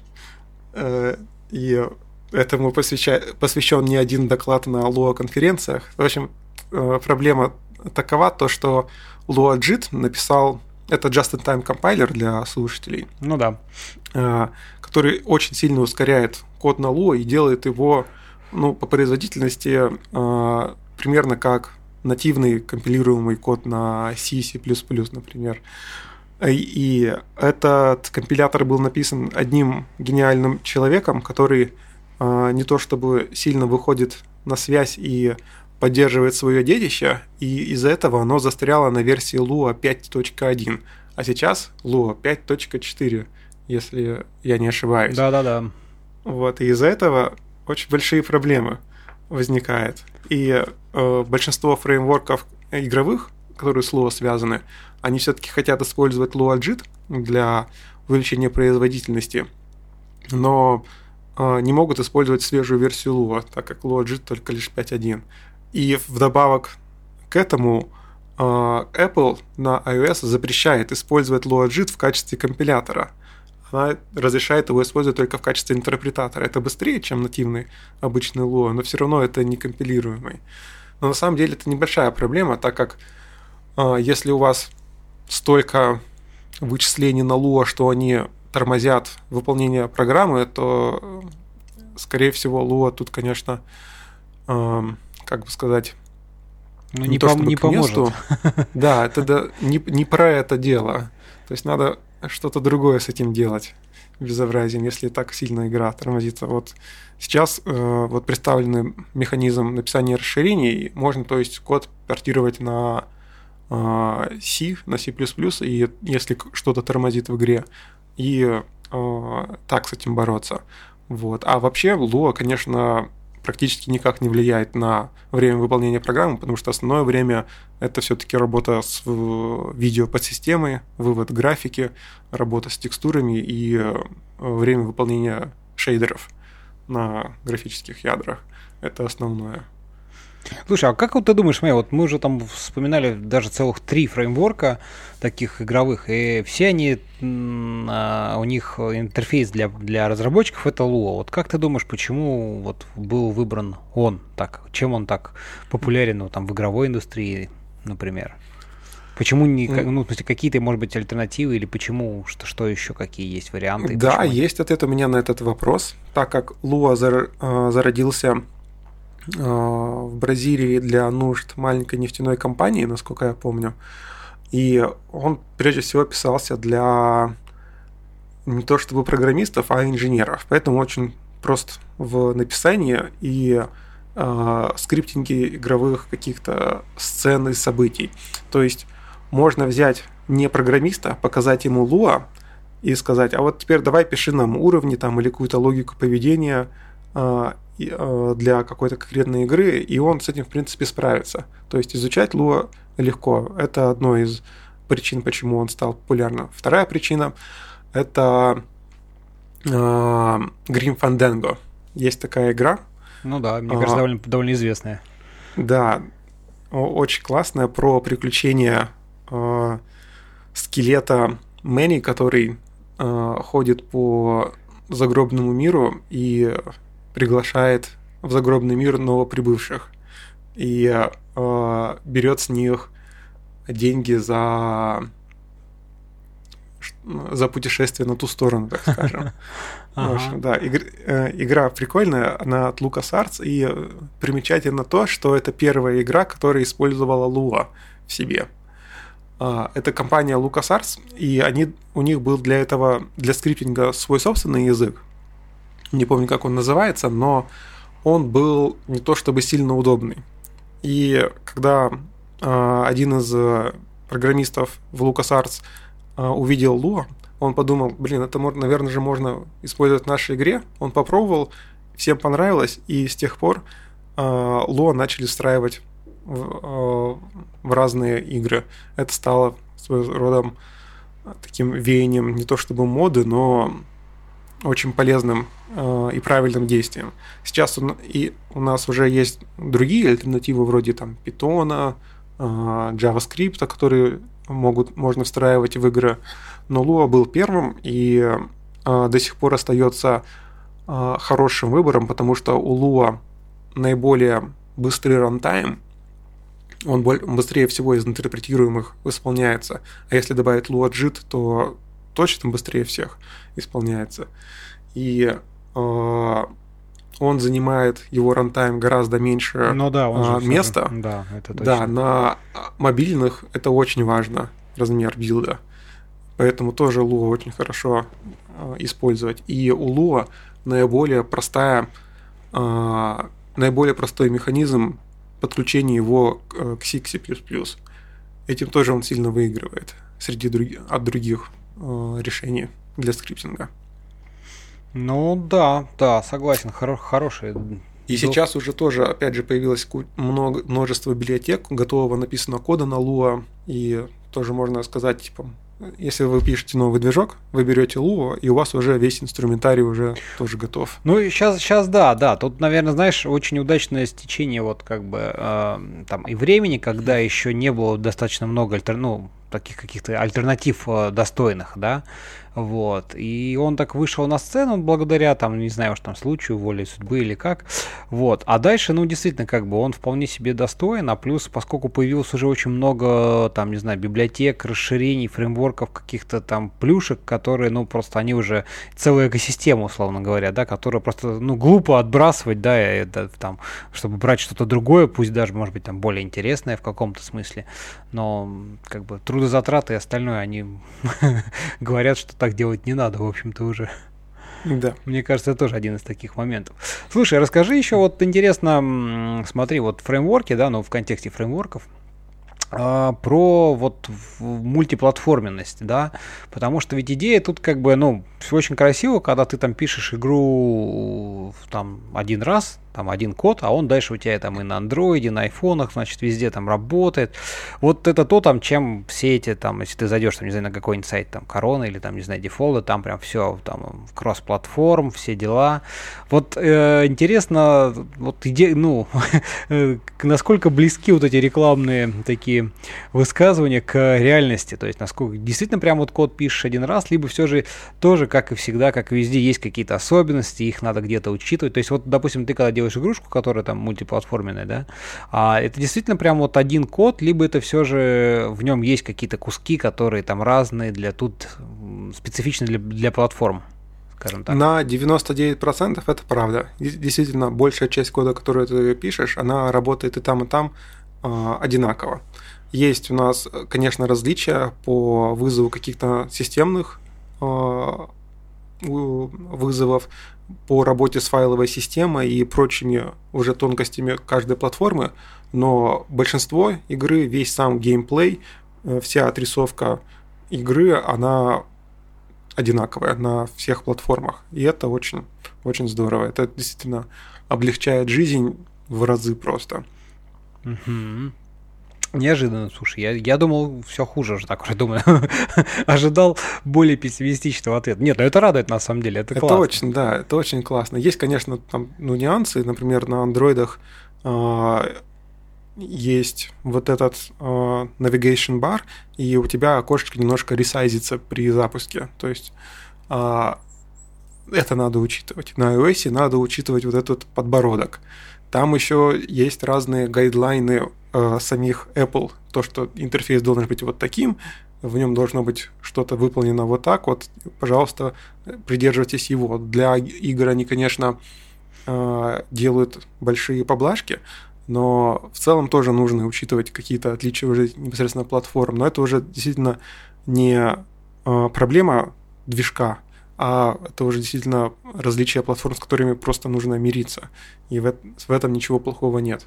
Speaker 2: Э, и этому посвящен не один доклад на лоа конференциях. В общем, э, проблема такова, то что Lua JIT написал это just-in-time компайлер для слушателей.
Speaker 1: Ну да.
Speaker 2: Э, который очень сильно ускоряет код на Lua и делает его ну, по производительности примерно как нативный компилируемый код на C, C++, например. И этот компилятор был написан одним гениальным человеком, который а, не то чтобы сильно выходит на связь и поддерживает свое детище, и из-за этого оно застряло на версии Lua 5.1, а сейчас Lua 5.4, если я не ошибаюсь.
Speaker 1: Да-да-да.
Speaker 2: Вот, и из-за этого очень большие проблемы возникает. И э, большинство фреймворков игровых, которые с Lua связаны, они все-таки хотят использовать LuaJIT для увеличения производительности, но э, не могут использовать свежую версию Lua, так как LuaJIT только лишь 5.1. И вдобавок к этому э, Apple на iOS запрещает использовать LuaJIT в качестве компилятора – она разрешает его использовать только в качестве интерпретатора. Это быстрее, чем нативный обычный Lua, но все равно это не компилируемый. Но на самом деле это небольшая проблема, так как э, если у вас столько вычислений на Lua, что они тормозят выполнение программы, то скорее всего, Lua тут, конечно, э, как бы сказать,
Speaker 1: ну, не, не, то, пом- не поможет. Месту.
Speaker 2: Да, это да, не, не про это дело. То есть надо что-то другое с этим делать безобразием, если так сильно игра тормозится. Вот сейчас э, вот представленный механизм написания расширений, можно, то есть, код портировать на э, C, на C++, и если что-то тормозит в игре, и э, так с этим бороться. Вот. А вообще Lua, конечно, практически никак не влияет на время выполнения программы, потому что основное время это все-таки работа с видео подсистемой, вывод графики, работа с текстурами и э, время выполнения шейдеров на графических ядрах. Это основное.
Speaker 1: Слушай, а как вот ты думаешь, Мэй, вот мы уже там вспоминали даже целых три фреймворка таких игровых, и все они, а, у них интерфейс для, для разработчиков это Lua. Вот как ты думаешь, почему вот был выбран он так? Чем он так популярен ну, там, в игровой индустрии, например? Почему не, ну, в смысле, какие-то, может быть, альтернативы или почему, что, что еще, какие есть варианты?
Speaker 2: Да,
Speaker 1: почему?
Speaker 2: есть ответ у меня на этот вопрос. Так как зар, э, зародился в Бразилии для нужд маленькой нефтяной компании, насколько я помню, и он прежде всего писался для не то чтобы программистов, а инженеров. Поэтому очень прост в написании и э, скриптинге игровых каких-то сцен и событий. То есть можно взять не программиста, показать ему Lua и сказать, а вот теперь давай пиши нам уровни там или какую-то логику поведения э, э, для какой-то конкретной игры, и он с этим, в принципе, справится. То есть изучать Lua легко. Это одно из причин, почему он стал популярным. Вторая причина – это э, Grim Fandango. Есть такая игра.
Speaker 1: Ну да, мне кажется, а, довольно, довольно известная.
Speaker 2: Да, очень классная про приключения э, скелета Мэнни, который э, ходит по загробному миру и приглашает в загробный мир новоприбывших и э, берет с них деньги за за путешествие на ту сторону, так скажем. В общем, да, э, игра прикольная, она от LucasArts, и примечательно то, что это первая игра, которая использовала Lua в себе. А, это компания LucasArts, и они, у них был для этого, для скриптинга свой собственный язык. Не помню, как он называется, но он был не то чтобы сильно удобный. И когда э, один из программистов в LucasArts э, увидел Lua, он подумал, блин, это, наверное же, можно использовать в нашей игре. Он попробовал, всем понравилось, и с тех пор э, Lua начали встраивать в, в разные игры. Это стало своего рода таким веянием не то чтобы моды, но очень полезным э, и правильным действием. Сейчас у, и у нас уже есть другие альтернативы вроде там Python, э, JavaScript, которые могут, можно встраивать в игры, но Lua был первым и э, до сих пор остается хорошим выбором, потому что у Lua наиболее быстрый рантайм, он быстрее всего из интерпретируемых исполняется. А если добавить LuaJIT, то точно быстрее всех исполняется. И э, он занимает его рантайм гораздо меньше
Speaker 1: ну, да, он
Speaker 2: э, места.
Speaker 1: Же, да, это точно.
Speaker 2: Да, на мобильных это очень важно, размер билда. Поэтому тоже Lua очень хорошо э, использовать. И у Lua наиболее простая, э, наиболее простой механизм подключение его к C, C++. Этим тоже он сильно выигрывает среди друг... от других э, решений для скриптинга.
Speaker 1: Ну да, да, согласен, хоро- хороший.
Speaker 2: И Дол... сейчас уже тоже, опять же, появилось много, множество библиотек готового написанного кода на Lua, и тоже можно сказать, типа, если вы пишете новый движок, вы берете Lua, и у вас уже весь инструментарий уже тоже готов.
Speaker 1: Ну, сейчас, сейчас да, да. Тут, наверное, знаешь, очень удачное стечение вот как бы э, там и времени, когда еще не было достаточно много альтер... ну, таких каких-то альтернатив э, достойных, да, вот. И он так вышел на сцену благодаря, там, не знаю уж там случаю, воле судьбы или как. Вот. А дальше, ну, действительно, как бы он вполне себе достоин. А плюс, поскольку появилось уже очень много, там, не знаю, библиотек, расширений, фреймворков, каких-то там плюшек, которые, ну, просто они уже целая экосистема, условно говоря, да, которая просто, ну, глупо отбрасывать, да, это, там, чтобы брать что-то другое, пусть даже, может быть, там, более интересное в каком-то смысле. Но, как бы, трудозатраты и остальное, они говорят, что так так делать не надо, в общем-то, уже. Да. Мне кажется, это тоже один из таких моментов. Слушай, расскажи еще, вот интересно, смотри, вот фреймворки, да, ну в контексте фреймворков, а, про вот мультиплатформенность, да, потому что ведь идея тут как бы, ну, все очень красиво, когда ты там пишешь игру там один раз, там один код, а он дальше у тебя там и на андроиде, на айфонах, значит, везде там работает. Вот это то, там, чем все эти, там, если ты зайдешь, там, не знаю, на какой-нибудь сайт, там, Корона или, там, не знаю, дефолда, там прям все, там, кросс-платформ, все дела. Вот э, интересно, вот идея, ну, насколько близки вот эти рекламные такие высказывания к реальности, то есть, насколько действительно прям вот код пишешь один раз, либо все же тоже, как и всегда, как и везде, есть какие-то особенности, их надо где-то учитывать. То есть, вот, допустим, ты когда делаешь делаешь игрушку, которая там мультиплатформенная, да, а это действительно прям вот один код, либо это все же в нем есть какие-то куски, которые там разные для тут специфичны для, для платформ
Speaker 2: скажем так. На 99% это правда. Действительно, большая часть кода, которую ты пишешь, она работает и там, и там э, одинаково. Есть у нас, конечно, различия по вызову каких-то системных э, вызовов, по работе с файловой системой и прочими уже тонкостями каждой платформы, но большинство игры, весь сам геймплей, э, вся отрисовка игры, она одинаковая на всех платформах. И это очень, очень здорово. Это действительно облегчает жизнь в разы просто.
Speaker 1: Угу. Неожиданно, слушай, я, я думал, все хуже уже так уже думаю. Ожидал более пессимистичного ответа. Нет, ну это радует на самом деле, это, это классно.
Speaker 2: очень, да, это очень классно. Есть, конечно, там ну, нюансы, например, на андроидах э, есть вот этот э, navigation bar, и у тебя окошечко немножко ресайзится при запуске. То есть э, это надо учитывать. На iOS надо учитывать вот этот подбородок. Там еще есть разные гайдлайны э, самих Apple, то, что интерфейс должен быть вот таким, в нем должно быть что-то выполнено вот так вот, пожалуйста, придерживайтесь его. Для игр они, конечно, э, делают большие поблажки, но в целом тоже нужно учитывать какие-то отличия уже непосредственно платформ. Но это уже действительно не э, проблема движка, а это уже действительно различия платформ, с которыми просто нужно мириться. И в, в этом ничего плохого нет.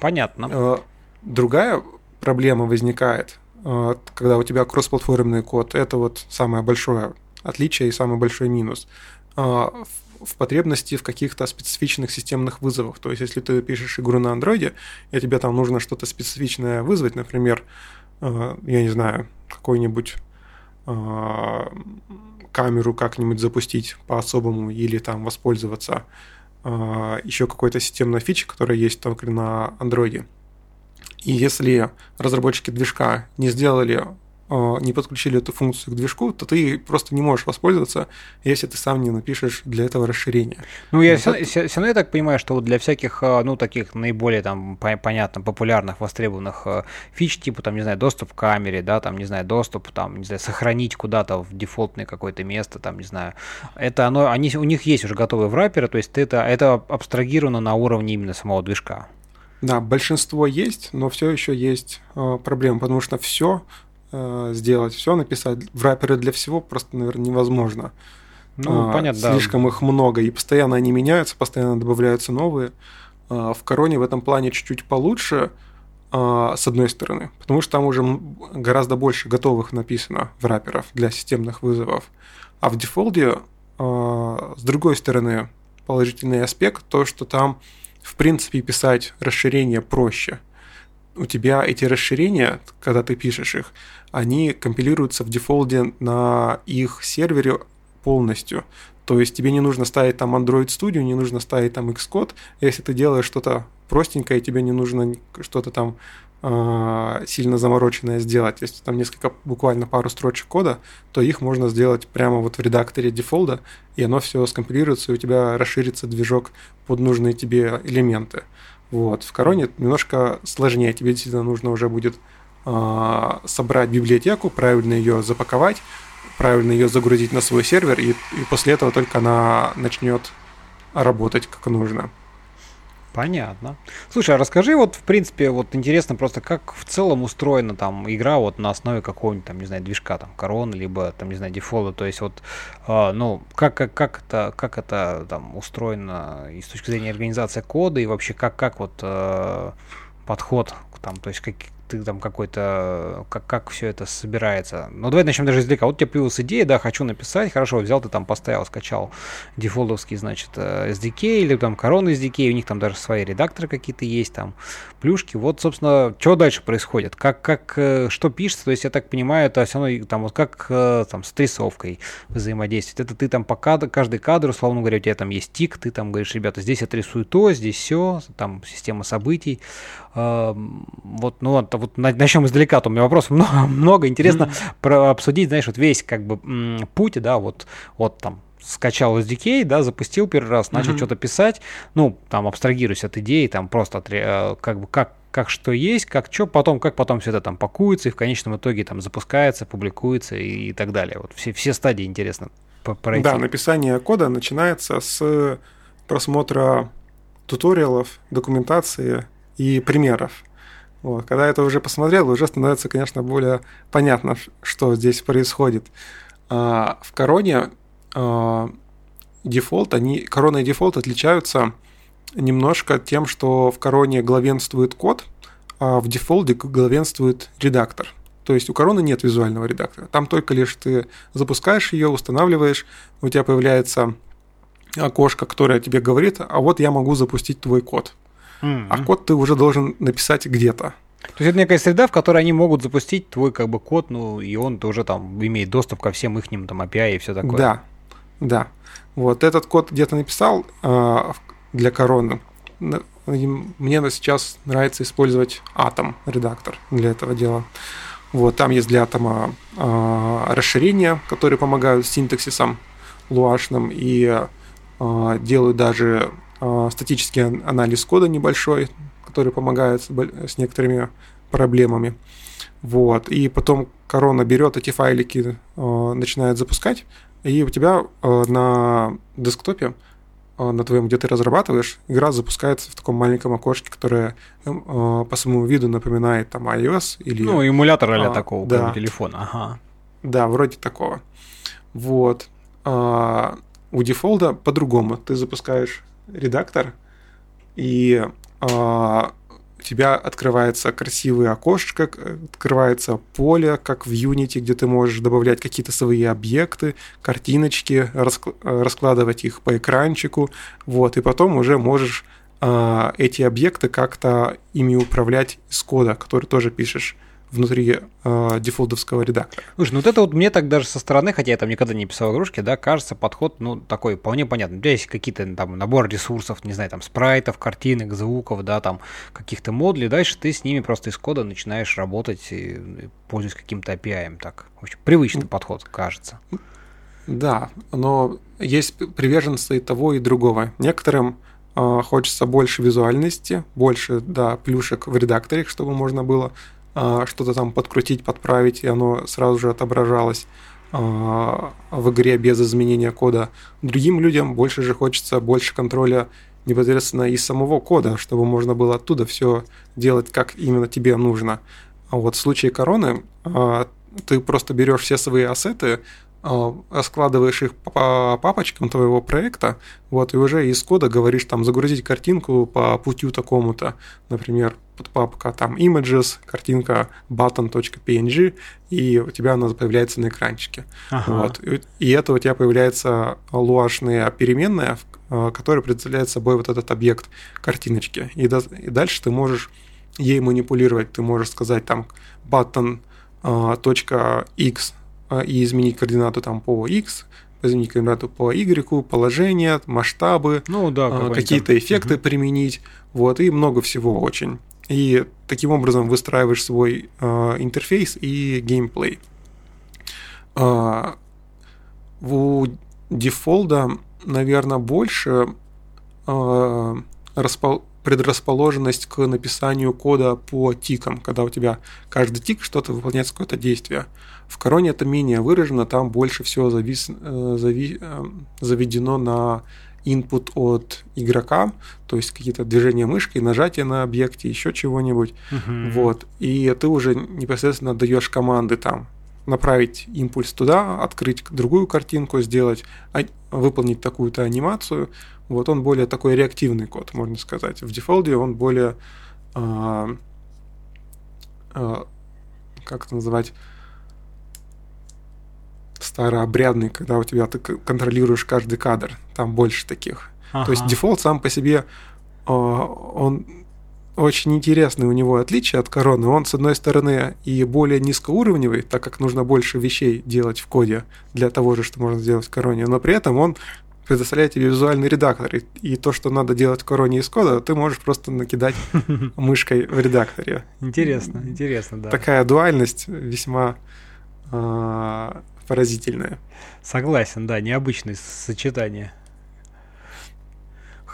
Speaker 1: Понятно. Э,
Speaker 2: другая проблема возникает, э, когда у тебя кроссплатформенный код. Это вот самое большое отличие и самый большой минус. Э, в потребности в каких-то специфичных системных вызовах. То есть, если ты пишешь игру на андроиде, и тебе там нужно что-то специфичное вызвать, например, я не знаю, какой-нибудь камеру как-нибудь запустить по-особому или там воспользоваться а, еще какой-то системной фичи, которая есть только на андроиде. И если разработчики движка не сделали не подключили эту функцию к движку, то ты просто не можешь воспользоваться, если ты сам не напишешь для этого расширения.
Speaker 1: Ну, я все, все, все равно я так понимаю, что вот для всяких, а, ну, таких наиболее там понятно, популярных, востребованных а, фич, типа, там, не знаю, доступ к камере, да, там, не знаю, доступ, там, не знаю, сохранить куда-то в дефолтное какое-то место, там, не знаю, это оно, они, у них есть уже готовые враперы, то есть это, это абстрагировано на уровне именно самого движка.
Speaker 2: Да, большинство есть, но все еще есть э, проблемы, потому что все э, сделать, все написать. В рэперы для всего просто, наверное, невозможно. Ну, а, понятно, Слишком да. их много, и постоянно они меняются, постоянно добавляются новые. А, в Короне в этом плане чуть-чуть получше, а, с одной стороны, потому что там уже гораздо больше готовых написано в рэперов для системных вызовов. А в дефолде, а, с другой стороны, положительный аспект, то, что там, в принципе, писать расширение проще – у тебя эти расширения, когда ты пишешь их, они компилируются в дефолде на их сервере полностью. То есть тебе не нужно ставить там Android Studio, не нужно ставить там Xcode. Если ты делаешь что-то простенькое, тебе не нужно что-то там э, сильно замороченное сделать, если там несколько, буквально пару строчек кода, то их можно сделать прямо вот в редакторе дефолда, и оно все скомпилируется, и у тебя расширится движок под нужные тебе элементы. Вот. В короне немножко сложнее, тебе действительно нужно уже будет э, собрать библиотеку, правильно ее запаковать, правильно ее загрузить на свой сервер, и, и после этого только она начнет работать как нужно.
Speaker 1: Понятно. Слушай, а расскажи, вот, в принципе, вот интересно просто, как в целом устроена там игра вот на основе какого-нибудь, там, не знаю, движка, там, корона, либо, там, не знаю, дефолта, то есть вот, э, ну, как, как, как это, как это там устроено и с точки зрения организации кода, и вообще как, как вот э, подход там, то есть как, ты там какой-то, как, как все это собирается. Ну, давай начнем даже издалека. Вот у тебя появилась идея, да, хочу написать, хорошо, взял ты там, поставил, скачал дефолтовский, значит, э, SDK или там Corona SDK, у них там даже свои редакторы какие-то есть, там, плюшки. Вот, собственно, что дальше происходит? Как, как, э, что пишется? То есть, я так понимаю, это все равно там, вот как э, там с трясовкой взаимодействовать. Это ты там по кадр, каждый кадр, условно говоря, у тебя там есть тик, ты там говоришь, ребята, здесь отрисую то, здесь все, там система событий. Вот, ну, вот, вот начнем издалека, то у меня вопросов много, много. интересно mm-hmm. про обсудить, знаешь, вот весь как бы путь, да, вот, вот там скачал SDK, да, запустил первый раз, начал mm-hmm. что-то писать, ну, там, абстрагируюсь от идеи, там, просто от, э, как бы, как, как что есть, как что, потом, как потом все это там пакуется и в конечном итоге там запускается, публикуется и, и так далее. Вот все, все стадии интересно пройти.
Speaker 2: Да, написание кода начинается с просмотра туториалов, документации и примеров. Вот. Когда это уже посмотрел, уже становится, конечно, более понятно, что здесь происходит. А, в короне а, Defold, они, корона и Defold отличаются немножко тем, что в короне главенствует код, а в Defold е главенствует редактор. То есть у короны нет визуального редактора. Там только лишь ты запускаешь ее, устанавливаешь, у тебя появляется окошко, которое тебе говорит, а вот я могу запустить твой код. Mm-hmm. А код ты уже должен написать где-то.
Speaker 1: То есть это некая среда, в которой они могут запустить твой как бы код, ну и он тоже там имеет доступ ко всем их там API и все такое.
Speaker 2: Да, да. Вот этот код где-то написал э, для короны. Мне сейчас нравится использовать Atom редактор для этого дела. Вот, там есть для атома э, расширения, которые помогают с синтаксисом луашным и э, делают даже статический анализ кода небольшой, который помогает с, некоторыми проблемами. Вот. И потом корона берет эти файлики, э, начинает запускать, и у тебя э, на десктопе, э, на твоем, где ты разрабатываешь, игра запускается в таком маленьком окошке, которое э, по своему виду напоминает там iOS или...
Speaker 1: Ну, эмулятор а, такого да. телефона, ага.
Speaker 2: Да, вроде такого. Вот. А, у дефолда по-другому. Ты запускаешь редактор, и а, у тебя открывается красивое окошко, открывается поле, как в Unity, где ты можешь добавлять какие-то свои объекты, картиночки, раскладывать их по экранчику, вот, и потом уже можешь э, эти объекты как-то ими управлять из кода, который тоже пишешь внутри э, дефолтовского редактора.
Speaker 1: Слушай, ну вот это вот мне так даже со стороны, хотя я там никогда не писал игрушки, да, кажется подход, ну, такой вполне понятный. У тебя есть какие-то там набор ресурсов, не знаю, там спрайтов, картинок, звуков, да, там каких-то модулей, дальше ты с ними просто из кода начинаешь работать, и, и пользуясь каким-то API, так. В общем, привычный подход, кажется.
Speaker 2: Да, но есть приверженцы и того, и другого. Некоторым э, хочется больше визуальности, больше, да, плюшек в редакторе, чтобы можно было что-то там подкрутить, подправить, и оно сразу же отображалось а, в игре без изменения кода. Другим людям больше же хочется больше контроля непосредственно из самого кода, чтобы можно было оттуда все делать, как именно тебе нужно. А вот в случае короны а, ты просто берешь все свои ассеты, складываешь их по папочкам твоего проекта, вот, и уже из кода говоришь там загрузить картинку по путю такому-то, например, подпапка там images, картинка button.png, и у тебя она появляется на экранчике. Ага. Вот. И, и это у тебя появляется луашная переменная, э, которая представляет собой вот этот объект картиночки. И, до, и дальше ты можешь ей манипулировать. Ты можешь сказать там button.x э, и изменить координату там по x, изменить координату по y, положение, масштабы, ну, да, какие-то эффекты угу. применить, вот, и много всего очень. И таким образом выстраиваешь свой э, интерфейс и геймплей. Э, у дефолда, наверное, больше э, распол предрасположенность к написанию кода по тикам, когда у тебя каждый тик что-то выполняет какое-то действие. В короне это менее выражено, там больше всего завис, э, зави, э, заведено на input от игрока, то есть какие-то движения мышкой, нажатие на объекте, еще чего-нибудь. Uh-huh. Вот. И ты уже непосредственно даешь команды там направить импульс туда, открыть другую картинку, сделать, а, выполнить такую-то анимацию. Вот он более такой реактивный код, можно сказать. В дефолде он более, а, а, как это называть, старообрядный, когда у тебя ты контролируешь каждый кадр. Там больше таких. Ага. То есть дефолт сам по себе, а, он очень интересный у него отличие от короны. Он, с одной стороны, и более низкоуровневый, так как нужно больше вещей делать в коде для того же, что можно сделать в короне, но при этом он предоставляет тебе визуальный редактор. И, и то, что надо делать в короне из кода, ты можешь просто накидать мышкой в редакторе.
Speaker 1: Интересно, интересно, да.
Speaker 2: Такая дуальность весьма э, поразительная.
Speaker 1: Согласен, да, необычное сочетание.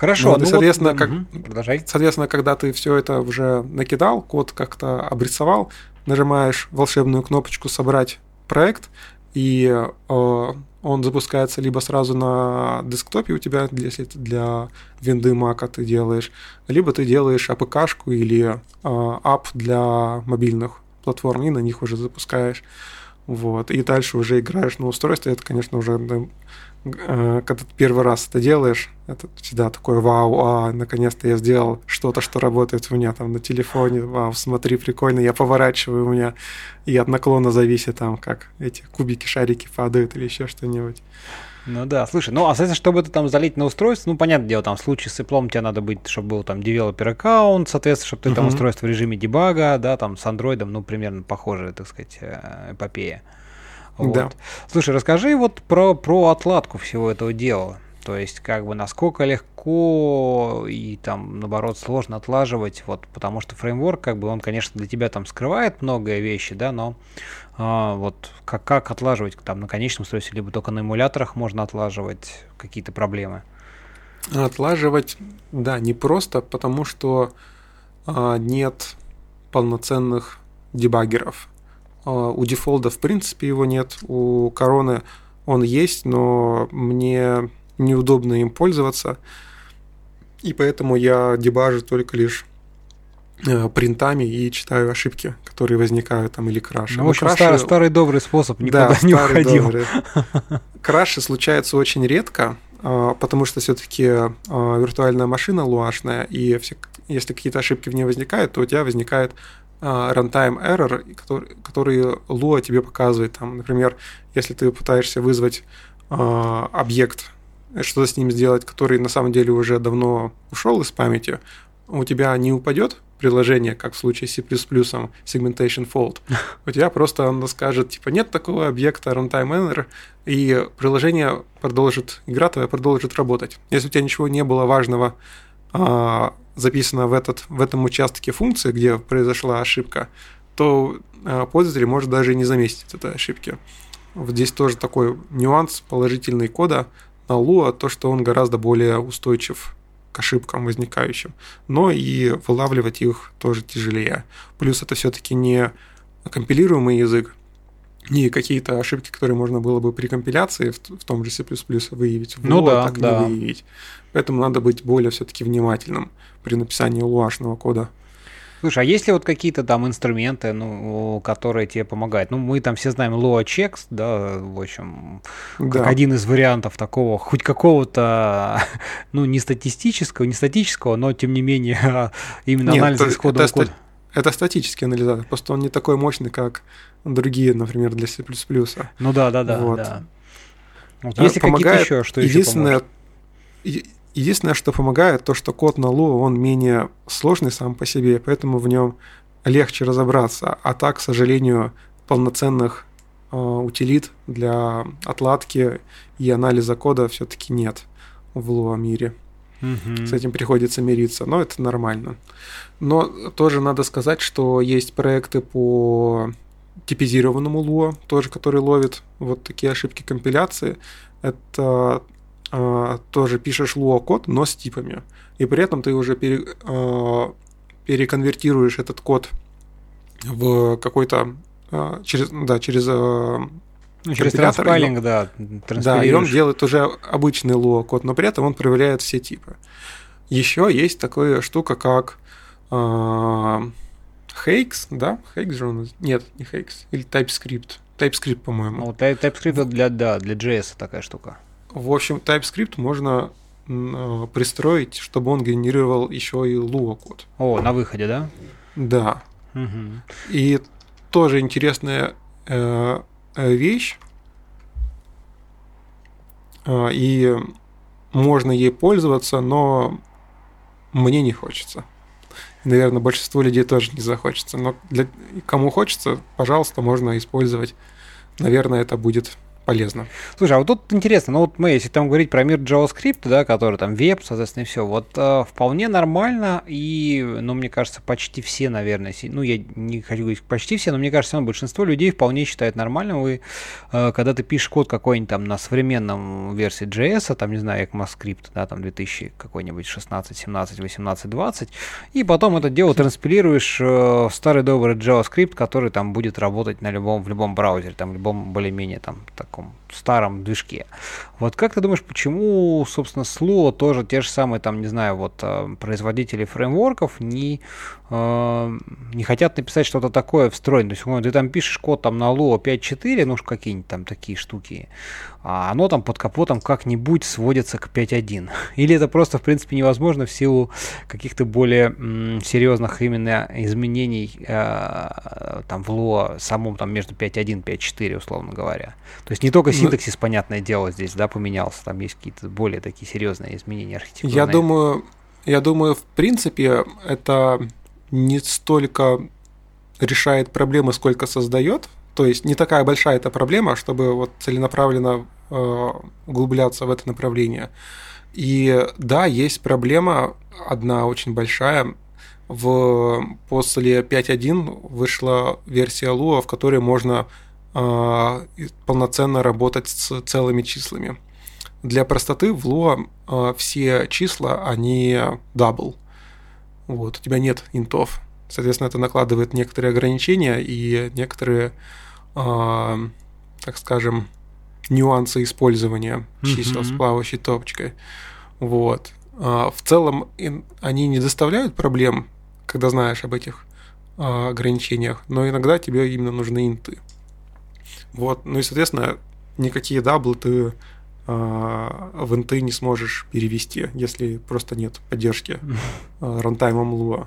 Speaker 1: Хорошо,
Speaker 2: ну, ну соответственно, вот, как, угу, продолжай. соответственно, когда ты все это уже накидал, код как-то обрисовал, нажимаешь волшебную кнопочку «Собрать проект», и э, он запускается либо сразу на десктопе у тебя, если это для винды Mac ты делаешь, либо ты делаешь APK-шку или э, ап для мобильных платформ, и на них уже запускаешь. Вот. И дальше уже играешь на устройстве. Это, конечно, уже когда ты первый раз это делаешь, это всегда такое вау, а наконец-то я сделал что-то, что работает у меня там на телефоне, вау, смотри, прикольно, я поворачиваю, у меня и от наклона зависит там, как эти кубики, шарики падают или еще что-нибудь.
Speaker 1: Ну да, слушай, ну а соответственно, чтобы это там залить на устройство, ну понятное дело, там в случае с Apple тебе надо быть, чтобы был там девелопер аккаунт, соответственно, чтобы ты uh-huh. там устройство в режиме дебага, да, там с Android, ну примерно похожая, так сказать, э, эпопея. Вот. Да. Слушай, расскажи вот про, про отладку всего этого дела. То есть, как бы, насколько легко и там, наоборот, сложно отлаживать, вот, потому что фреймворк, как бы, он, конечно, для тебя там скрывает многое вещи, да, но а, вот как, как отлаживать там на конечном устройстве, либо только на эмуляторах можно отлаживать какие-то проблемы?
Speaker 2: Отлаживать, да, не просто, потому что а, нет полноценных дебаггеров. А, у дефолда, в принципе, его нет. У короны он есть, но мне неудобно им пользоваться. И поэтому я дебажу только лишь э, принтами и читаю ошибки, которые возникают там или краши.
Speaker 1: Ну, в общем, краши... старый, старый добрый способ никогда да, не уходил. Добрый.
Speaker 2: Краши случаются очень редко, а, потому что все-таки а, виртуальная машина луашная, и если какие-то ошибки в ней возникают, то у тебя возникает runtime error, который, который Lua тебе показывает. Там, например, если ты пытаешься вызвать э, объект, что-то с ним сделать, который на самом деле уже давно ушел из памяти, у тебя не упадет приложение, как в случае с C++, segmentation fault. У тебя просто оно скажет, типа, нет такого объекта runtime error, и приложение продолжит, игра твоя продолжит работать. Если у тебя ничего не было важного а, записано в, этот, в этом участке функции, где произошла ошибка, то а, пользователь может даже не заметить этой ошибки. Вот здесь тоже такой нюанс положительный кода на Lua, то, что он гораздо более устойчив к ошибкам возникающим, но и вылавливать их тоже тяжелее. Плюс это все-таки не компилируемый язык, не какие-то ошибки, которые можно было бы при компиляции в, в том же C++ выявить, в
Speaker 1: ну Lua да,
Speaker 2: так
Speaker 1: да.
Speaker 2: не выявить. Поэтому надо быть более все-таки внимательным при написании луашного кода.
Speaker 1: Слушай, а есть ли вот какие-то там инструменты, ну, которые тебе помогают? Ну, мы там все знаем Lua Checks, да, в общем, да. как один из вариантов такого, хоть какого-то, ну, не статистического, не статического, но тем не менее именно Нет, анализа исходного
Speaker 2: кода. Это статический анализатор, просто он не такой мощный, как другие, например, для C++.
Speaker 1: Ну да, да, да. Вот. да. Вот если какие-то еще, что
Speaker 2: единственное, еще? Единственное, что помогает, то, что код на Lua, он менее сложный сам по себе, поэтому в нем легче разобраться. А так, к сожалению, полноценных э, утилит для отладки и анализа кода все-таки нет в Lua мире. Угу. С этим приходится мириться, но это нормально. Но тоже надо сказать, что есть проекты по типизированному Lua, тоже который ловит вот такие ошибки компиляции. Это э, тоже пишешь Lua код, но с типами. И при этом ты уже пере, э, переконвертируешь этот код в какой-то э, через, да, через э,
Speaker 1: ну, через транспайлинг, да.
Speaker 2: Да, и он делает уже обычный Lua код, но при этом он проверяет все типы. Еще есть такая штука, как э, да? Hakes же он... Нет, не Hakes. Или TypeScript. TypeScript, по-моему.
Speaker 1: Ну, TypeScript для, да, для JS такая штука.
Speaker 2: В общем, TypeScript можно э, пристроить, чтобы он генерировал еще и Lua код.
Speaker 1: О, на выходе, да?
Speaker 2: Да. Угу. И тоже интересная Э, вещь, э, и можно ей пользоваться, но мне не хочется. Наверное, большинство людей тоже не захочется. Но для кому хочется, пожалуйста, можно использовать. Наверное, это будет полезно.
Speaker 1: Слушай, а вот тут интересно, ну вот мы, если там говорить про мир JavaScript, да, который там веб, соответственно, и все, вот э, вполне нормально, и, ну, мне кажется, почти все, наверное, ну, я не хочу говорить почти все, но мне кажется, ну, большинство людей вполне считают нормальным, и э, когда ты пишешь код какой-нибудь там на современном версии JS, там, не знаю, ECMAScript, да, там 2000 какой-нибудь 16, 17, 18, 20, и потом это дело транспилируешь э, в старый добрый JavaScript, который там будет работать на любом, в любом браузере, там, в любом более-менее там так таком старом движке. Вот как ты думаешь, почему, собственно, Slow тоже те же самые, там, не знаю, вот э, производители фреймворков не, э, не хотят написать что-то такое встроенное? То есть, ты там пишешь код там на Lua 5.4, ну, какие-нибудь там такие штуки, а оно там под капотом как-нибудь сводится к 5.1. Или это просто, в принципе, невозможно в силу каких-то более м, серьезных именно изменений э, там в Lua самом там между 5.1 и 5.4, условно говоря. То есть не только ну, синтаксис, понятное дело, здесь, да, поменялся, там есть какие-то более такие серьезные изменения архитектуры.
Speaker 2: Я думаю, я думаю, в принципе, это не столько решает проблемы, сколько создает. То есть не такая большая эта проблема, чтобы вот целенаправленно э, углубляться в это направление. И да, есть проблема, одна очень большая. В, после 5.1 вышла версия Lua, в которой можно полноценно работать с целыми числами. Для простоты в Lua э, все числа, они double. Вот, у тебя нет интов. Соответственно, это накладывает некоторые ограничения и некоторые, э, так скажем, нюансы использования чисел mm-hmm. с плавающей топочкой. Вот. А, в целом они не доставляют проблем, когда знаешь об этих а, ограничениях, но иногда тебе именно нужны инты. Вот. Ну и, соответственно, никакие даблы ты а, в инты не сможешь перевести, если просто нет поддержки рантаймом Lua.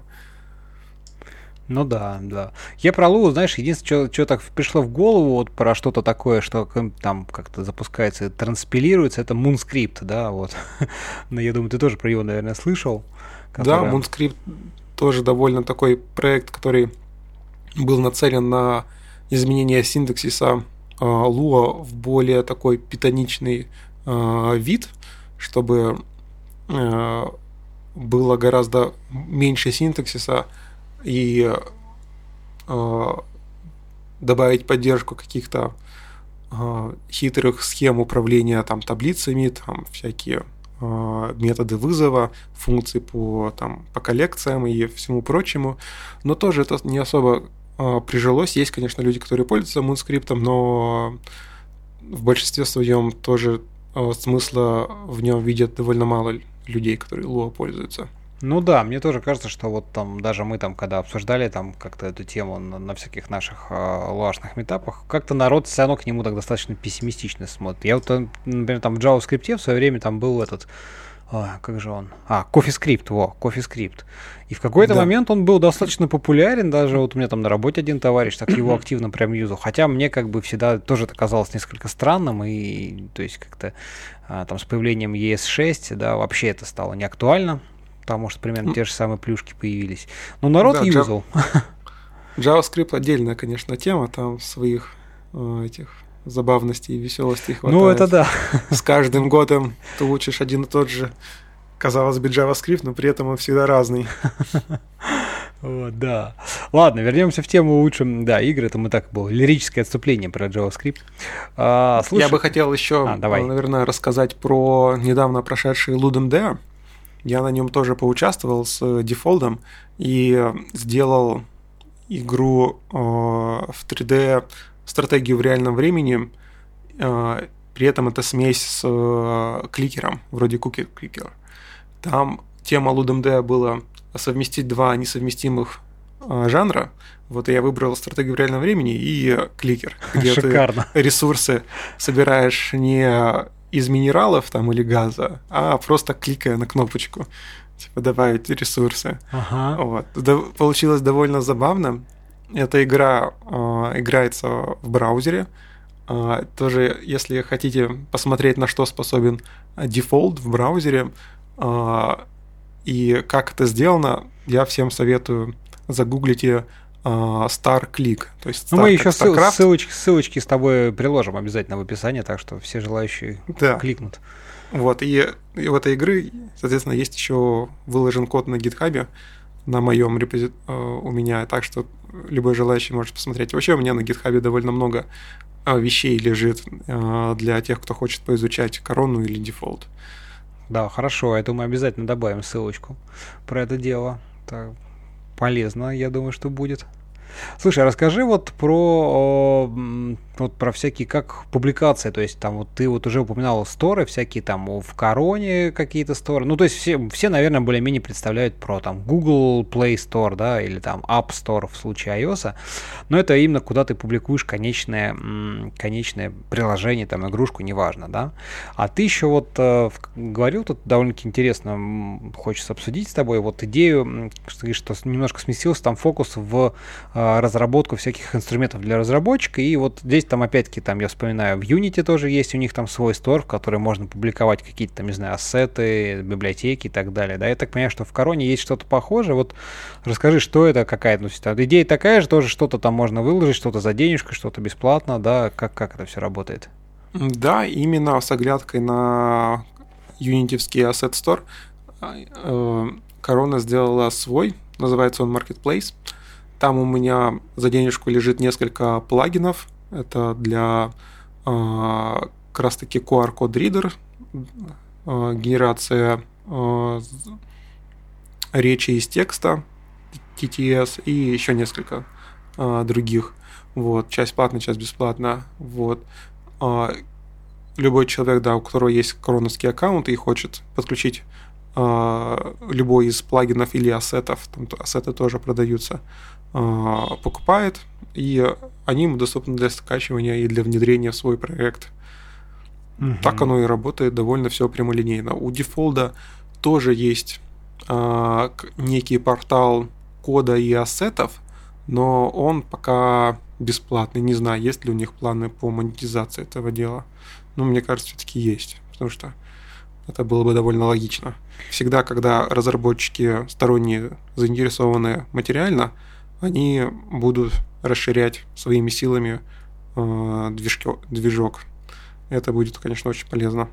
Speaker 1: Ну да, да. Я про Лу, знаешь, единственное, что, что так пришло в голову, вот про что-то такое, что там как-то запускается, транспилируется, это Moonscript, да, вот. Но я думаю, ты тоже про него, наверное, слышал.
Speaker 2: Который... Да, Moonscript тоже довольно такой проект, который был нацелен на изменение синтаксиса э, Lua в более такой питоничный э, вид, чтобы э, было гораздо меньше синтаксиса, и добавить поддержку каких-то хитрых схем управления там таблицами, там всякие методы вызова, функции по там по коллекциям и всему прочему, но тоже это не особо прижилось. Есть, конечно, люди, которые пользуются Moonscript, но в большинстве своем тоже э, смысла в нем видят довольно мало людей, которые Lua пользуются.
Speaker 1: Ну да, мне тоже кажется, что вот там даже мы там, когда обсуждали там как-то эту тему на, на всяких наших э, луашных метапах, как-то народ все равно к нему так достаточно пессимистично смотрит. Я вот, э, например, там в JavaScript в свое время там был этот, о, как же он? А, CoffeeScript, во, CoffeeScript. И в какой-то да. момент он был достаточно популярен, даже вот у меня там на работе один товарищ так его активно прям юзал. Хотя мне как бы всегда тоже это казалось несколько странным, и то есть как-то а, там с появлением ES6, да, вообще это стало неактуально потому что примерно те же самые плюшки появились. Но народ да, юзал.
Speaker 2: JavaScript отдельная, конечно, тема, там своих э, этих забавностей и веселостей
Speaker 1: хватает. Ну, это да.
Speaker 2: С каждым годом ты учишь один и тот же Казалось бы, JavaScript, но при этом он всегда разный.
Speaker 1: Вот, да. Ладно, вернемся в тему лучше. Да, игры, это мы так было. Лирическое отступление про JavaScript.
Speaker 2: А, слушай... Я бы хотел еще, а, давай. наверное, рассказать про недавно прошедший Ludum Dare. Я на нем тоже поучаствовал с дефолдом и сделал игру э, в 3D стратегию в реальном времени. Э, при этом это смесь с э, кликером, вроде Cookie Clicker. Там тема Ludum Dare была совместить два несовместимых э, жанра. Вот я выбрал стратегию в реальном времени и кликер, где Шикарно. ты ресурсы собираешь не из минералов там или газа, а просто кликая на кнопочку, типа добавить ресурсы. Ага. Вот. Получилось довольно забавно. Эта игра э, играется в браузере. Э, тоже, если хотите посмотреть, на что способен дефолт в браузере, э, и как это сделано, я всем советую загуглите uh, Star Click.
Speaker 1: То есть Star, ну, мы еще StarCraft. ссылочки, ссылочки с тобой приложим обязательно в описании, так что все желающие да. кликнут.
Speaker 2: Вот, и, и в этой игры, соответственно, есть еще выложен код на гитхабе на моем репози... Uh, у меня, так что любой желающий может посмотреть. Вообще у меня на гитхабе довольно много uh, вещей лежит для тех, кто хочет поизучать корону или дефолт.
Speaker 1: Да, хорошо, это мы обязательно добавим ссылочку про это дело. Так, полезно, я думаю, что будет. Слушай, а расскажи вот про, вот про всякие как публикации, то есть там вот ты вот уже упоминал сторы, всякие там в Короне какие-то сторы, ну то есть все, все наверное, более-менее представляют про там Google Play Store, да, или там App Store в случае iOS, но это именно куда ты публикуешь конечное, конечное приложение, там игрушку, неважно, да. А ты еще вот э, говорил тут довольно-таки интересно, хочется обсудить с тобой вот идею, что, что немножко сместился там фокус в э, разработку всяких инструментов для разработчика. И вот здесь там опять-таки, там я вспоминаю, в Unity тоже есть у них там свой стор, в который можно публиковать какие-то там, не знаю, ассеты, библиотеки и так далее. Да, я так понимаю, что в Короне есть что-то похожее. Вот расскажи, что это, какая ну, идея такая же, тоже что-то там можно выложить, что-то за денежку, что-то бесплатно, да, как, как это все работает?
Speaker 2: Да, именно с оглядкой на Unity-вский Asset Store э, Корона сделала свой, называется он Marketplace. Там у меня за денежку лежит несколько плагинов. Это для э, как раз таки QR-код ридер, э, генерация э, речи из текста, TTS и еще несколько других. Вот, часть платная, часть бесплатная. Вот. Любой человек, да, у которого есть короновский аккаунт и хочет подключить любой из плагинов или ассетов, там ассеты тоже продаются, а, покупает, и они ему доступны для скачивания и для внедрения в свой проект. Угу. Так оно и работает довольно все прямолинейно. У дефолда тоже есть э, некий портал кода и ассетов, но он пока бесплатный. Не знаю, есть ли у них планы по монетизации этого дела. Но мне кажется, все-таки есть, потому что это было бы довольно логично. Всегда, когда разработчики сторонние заинтересованы материально, они будут расширять своими силами э, движки, движок это будет, конечно, очень полезно.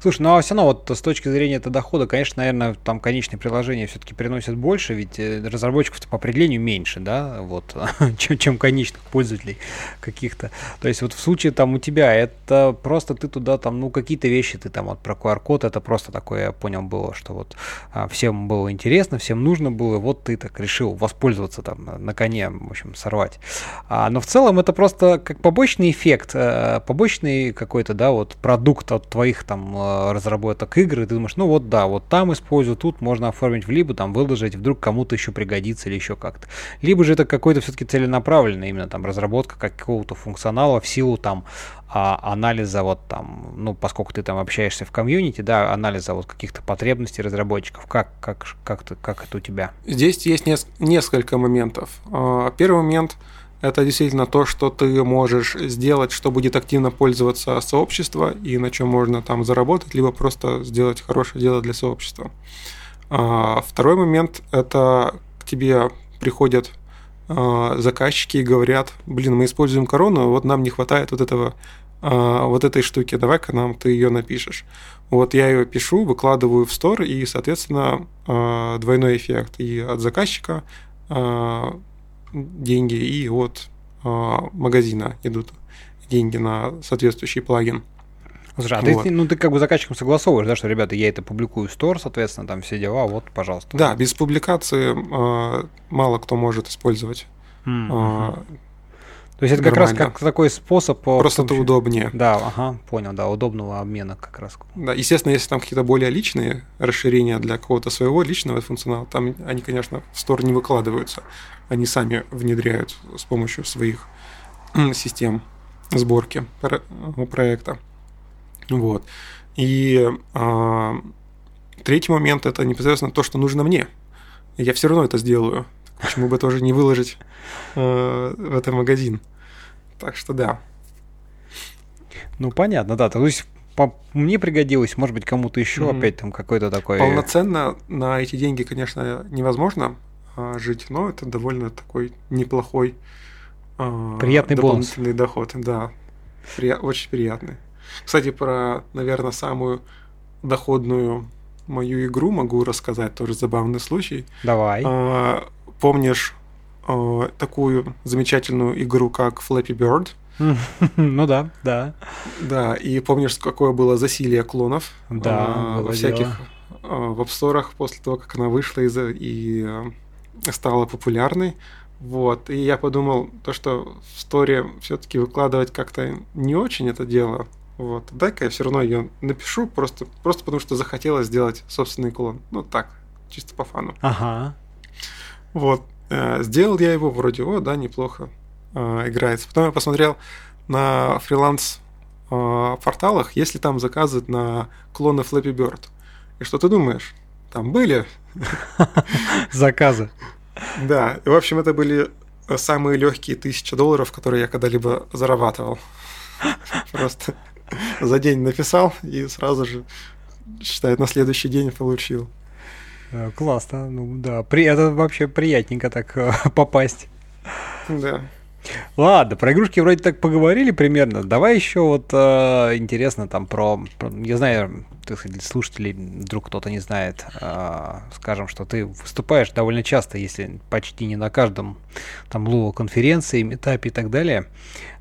Speaker 1: Слушай, ну а все равно вот с точки зрения этого дохода, конечно, наверное, там конечные приложения все-таки приносят больше, ведь э, разработчиков по определению меньше, да, вот, чем, чем конечных пользователей каких-то. То есть вот в случае там у тебя это просто ты туда там, ну, какие-то вещи ты там вот про QR-код, это просто такое, я понял, было, что вот а, всем было интересно, всем нужно было, вот ты так решил воспользоваться там на, коне, в общем, сорвать. А, но в целом это просто как побочный эффект, а, побочный какой-то да, вот продукт от твоих там э, разработок игр, и ты думаешь, ну вот да, вот там использую, тут можно оформить в либо там выложить, вдруг кому-то еще пригодится или еще как-то. Либо же это какой-то все-таки целенаправленный именно там разработка какого-то функционала в силу там а, анализа вот там, ну, поскольку ты там общаешься в комьюнити, да, анализа вот каких-то потребностей разработчиков. Как, как, как, ты, как это у тебя?
Speaker 2: Здесь есть несколько моментов. А, первый момент – это действительно то, что ты можешь сделать, что будет активно пользоваться сообщество и на чем можно там заработать, либо просто сделать хорошее дело для сообщества. А, второй момент – это к тебе приходят а, заказчики и говорят, блин, мы используем корону, вот нам не хватает вот этого а, вот этой штуки, давай-ка нам ты ее напишешь. Вот я ее пишу, выкладываю в стор, и, соответственно, двойной эффект и от заказчика деньги, и от а, магазина идут деньги на соответствующий плагин.
Speaker 1: Слушай, а вот. ты, ну, ты как бы заказчиком согласовываешь, да, что, ребята, я это публикую в стор, соответственно, там все дела, вот, пожалуйста.
Speaker 2: Да, без публикации э, мало кто может использовать. Mm-hmm.
Speaker 1: Э, то есть это Нормально. как раз как такой способ...
Speaker 2: Просто это удобнее.
Speaker 1: Да, ага, понял, да, удобного обмена как раз.
Speaker 2: Да, естественно, если там какие-то более личные расширения для какого-то своего личного функционала, там они, конечно, в стор не выкладываются. Они сами внедряют с помощью своих систем сборки проекта. Вот. И а, третий момент это непосредственно то, что нужно мне. Я все равно это сделаю. Почему бы тоже не выложить э, в этот магазин? Так что да.
Speaker 1: Ну понятно, да. То есть по, мне пригодилось, может быть, кому-то еще mm-hmm. опять там какой-то такой.
Speaker 2: Полноценно на эти деньги, конечно, невозможно э, жить, но это довольно такой неплохой
Speaker 1: э, приятный
Speaker 2: дополнительный
Speaker 1: бонус.
Speaker 2: доход, да, При, очень приятный. Кстати, про, наверное, самую доходную мою игру могу рассказать, тоже забавный случай.
Speaker 1: Давай.
Speaker 2: А, помнишь а, такую замечательную игру, как Flappy Bird?
Speaker 1: Ну да, да.
Speaker 2: Да, и помнишь, какое было засилие клонов?
Speaker 1: Да, а,
Speaker 2: во всяких а, в апсторах после того, как она вышла из и а, стала популярной. Вот. И я подумал, то, что в сторе все-таки выкладывать как-то не очень это дело. Вот. Дай-ка я все равно ее напишу, просто, просто потому что захотелось сделать собственный клон. Ну так, чисто по фану.
Speaker 1: Ага.
Speaker 2: Вот. Э, сделал я его вроде, о, да, неплохо э, играется. Потом я посмотрел на фриланс э, порталах, если там заказы на клоны Flappy Bird. И что ты думаешь? Там были
Speaker 1: заказы.
Speaker 2: Да, и в общем это были самые легкие тысячи долларов, которые я когда-либо зарабатывал. Просто за день написал и сразу же, считает, на следующий день получил.
Speaker 1: Э, классно, ну да, при, это вообще приятненько так э, попасть.
Speaker 2: Да.
Speaker 1: Ладно, про игрушки вроде так поговорили примерно. Давай еще вот э, интересно там про, про, я знаю, так сказать, слушателей вдруг кто-то не знает, э, скажем, что ты выступаешь довольно часто, если почти не на каждом там Луо конференции, метапе и так далее.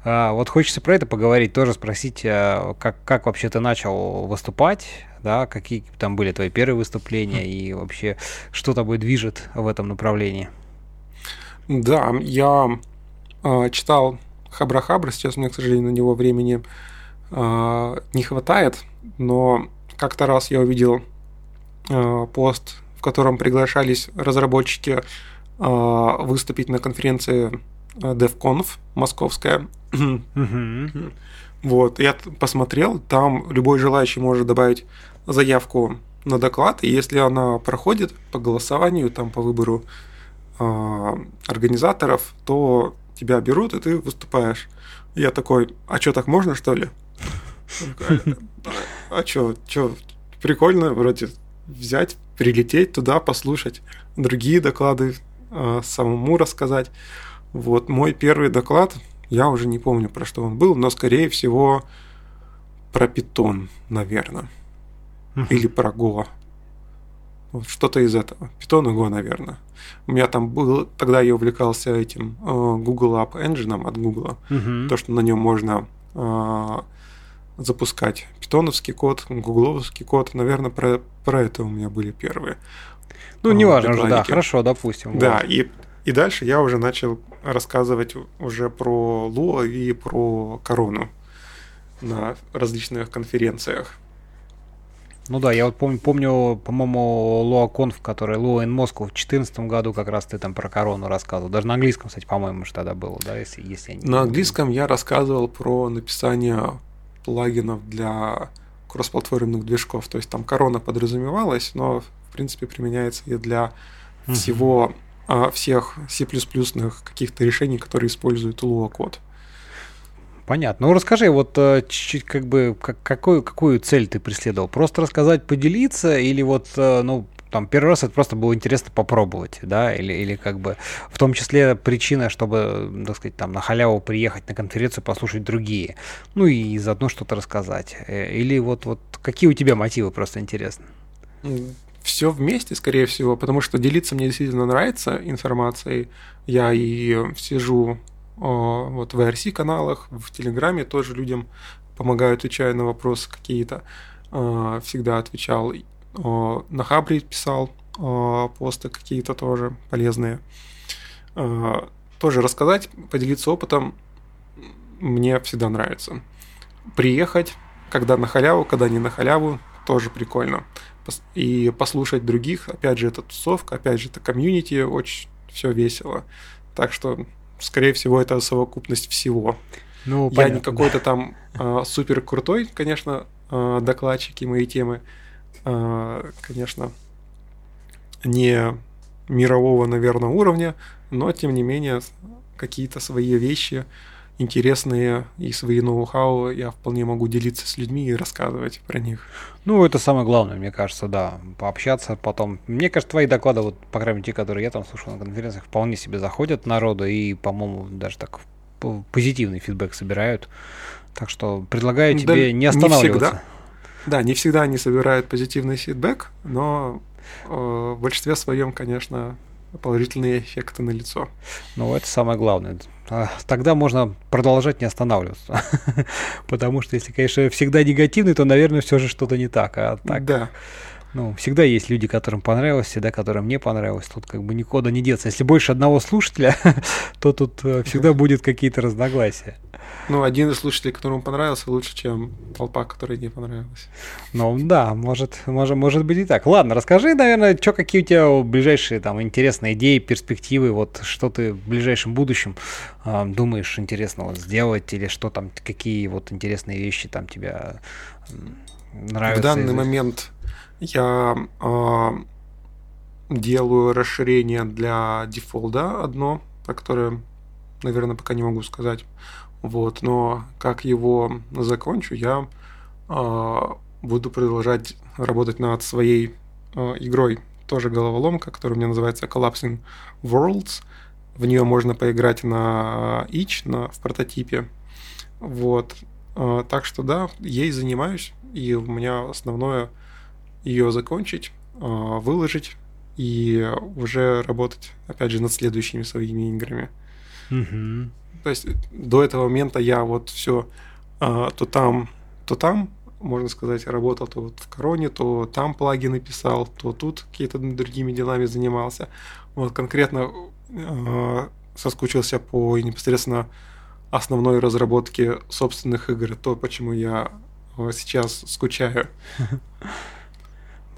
Speaker 1: Э, вот хочется про это поговорить, тоже спросить, э, как, как вообще ты начал выступать, да, какие там были твои первые выступления и вообще что тобой движет в этом направлении.
Speaker 2: Да, я читал Хабра-Хабра, сейчас у меня, к сожалению, на него времени э, не хватает, но как-то раз я увидел э, пост, в котором приглашались разработчики выступить на конференции DevConf московская. Вот, я посмотрел, там любой желающий может добавить заявку на доклад, и если она проходит по голосованию, там по выбору э, организаторов, то тебя берут, и ты выступаешь. Я такой, а что, так можно, что ли? А что, что, прикольно вроде взять, прилететь туда, послушать другие доклады, а, самому рассказать. Вот мой первый доклад, я уже не помню, про что он был, но, скорее всего, про питон, наверное. Или про Go. Вот что-то из этого. Python и Go, наверное. У меня там был, тогда я увлекался этим э, Google App Engine от Google. Uh-huh. То, что на нем можно э, запускать питоновский код, гугловский код. Наверное, про, про это у меня были первые.
Speaker 1: Ну, э, неважно же, да, хорошо, допустим.
Speaker 2: Да, вот. и, и дальше я уже начал рассказывать уже про Lua и про корону на различных конференциях.
Speaker 1: Ну да, я вот помню, помню по-моему, Луаконф, который Луа in Moscow в 2014 году как раз ты там про корону рассказывал. Даже на английском, кстати, по-моему, что тогда было, да, если, если
Speaker 2: я не На английском я рассказывал про написание плагинов для кроссплатформенных движков. То есть там корона подразумевалась, но в принципе применяется и для всего а, всех C++ каких-то решений, которые используют Lua код.
Speaker 1: Понятно. Ну расскажи, вот э, чуть-чуть как бы как, какую, какую цель ты преследовал? Просто рассказать, поделиться или вот, э, ну, там первый раз это просто было интересно попробовать, да, или, или как бы в том числе причина, чтобы, так сказать, там на халяву приехать на конференцию, послушать другие, ну и заодно что-то рассказать. Э, или вот, вот какие у тебя мотивы, просто интересно?
Speaker 2: Все вместе, скорее всего, потому что делиться мне действительно нравится информацией. Я и сижу вот в IRC каналах, в Телеграме тоже людям помогаю, отвечаю на вопросы какие-то. А, всегда отвечал. На Хабре писал посты какие-то тоже полезные. А, тоже рассказать, поделиться опытом мне всегда нравится. Приехать, когда на халяву, когда не на халяву, тоже прикольно. И послушать других, опять же, это тусовка, опять же, это комьюнити, очень все весело. Так что, скорее всего, это совокупность всего. Ну, Я понятно. не какой-то там э, супер крутой, конечно, э, докладчик и мои темы, э, конечно, не мирового, наверное, уровня, но тем не менее какие-то свои вещи интересные и свои ноу-хау я вполне могу делиться с людьми и рассказывать про них.
Speaker 1: Ну, это самое главное, мне кажется, да, пообщаться потом. Мне кажется, твои доклады, вот, по крайней мере, те, которые я там слушал на конференциях, вполне себе заходят народу и, по-моему, даже так позитивный фидбэк собирают. Так что предлагаю тебе да, не останавливаться.
Speaker 2: Не всегда. Да, не всегда они собирают позитивный фидбэк, но э, в большинстве своем, конечно, положительные эффекты на лицо.
Speaker 1: Ну, это самое главное. А, тогда можно продолжать не останавливаться. Потому что если, конечно, всегда негативный, то, наверное, все же что-то не так. А так,
Speaker 2: да.
Speaker 1: Ну, всегда есть люди, которым понравилось, всегда которым не понравилось. Тут как бы никуда не деться. Если больше одного слушателя, то тут э, всегда будет какие-то разногласия.
Speaker 2: Ну, один из слушателей, которому понравился, лучше, чем толпа, которой не понравилась.
Speaker 1: Ну, да, может, может, может быть и так. Ладно, расскажи, наверное, что, какие у тебя ближайшие там интересные идеи, перспективы, вот что ты в ближайшем будущем э, думаешь интересного сделать, или что там, какие вот интересные вещи там тебя нравятся?
Speaker 2: В данный из... момент я э, делаю расширение для дефолда одно, про которое, наверное, пока не могу сказать. Вот, но как его закончу, я э, буду продолжать работать над своей э, игрой. Тоже головоломка, которая у меня называется Collapsing Worlds. В нее можно поиграть на Itch, на, в прототипе. Вот. Э, так что да, ей занимаюсь. И у меня основное ее закончить, а, выложить и уже работать, опять же, над следующими своими играми.
Speaker 1: Угу.
Speaker 2: То есть до этого момента я вот все а, то там, то там, можно сказать, работал то вот в Короне, то там плагины писал, то тут какие-то другими делами занимался. Вот конкретно э, соскучился по непосредственно основной разработке собственных игр, то, почему я сейчас скучаю.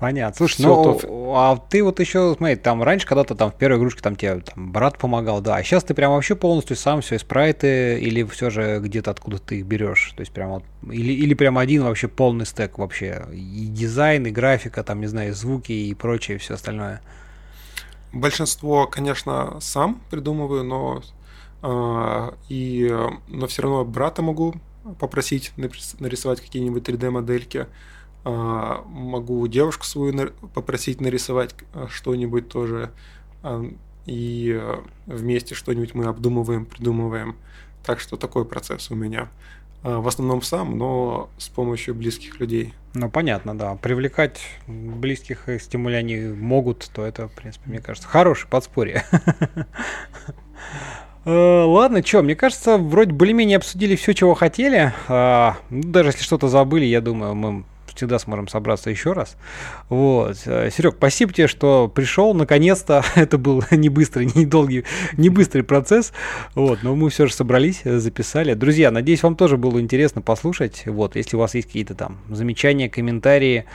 Speaker 1: Понятно. Слушай, ну, а ты вот еще, смотри, там раньше когда-то там в первой игрушке там тебе там, брат помогал, да, а сейчас ты прям вообще полностью сам все и спрайты, или все же где-то откуда ты их берешь, то есть прям вот, или, или прям один вообще полный стек вообще, и дизайн, и графика, там, не знаю, и звуки и прочее, все остальное.
Speaker 2: Большинство, конечно, сам придумываю, но э, и, но все равно брата могу попросить нарисовать какие-нибудь 3D-модельки. А, могу девушку свою попросить нарисовать а, что-нибудь тоже, а, и вместе что-нибудь мы обдумываем, придумываем. Так что такой процесс у меня. В основном сам, но с помощью близких людей.
Speaker 1: Ну, понятно, да. Привлекать близких, если они могут, то это, в принципе, мне кажется, хорошее подспорье. Ладно, что, мне кажется, вроде более-менее обсудили все, чего хотели. Ну, даже если что-то забыли, я думаю, мы всегда сможем собраться еще раз. Вот. Э, Серег, спасибо тебе, что пришел. Наконец-то это был не быстрый, не долгий, не быстрый процесс. Вот. Но мы все же собрались, э, записали. Друзья, надеюсь, вам тоже было интересно послушать. Вот. Если у вас есть какие-то там замечания, комментарии,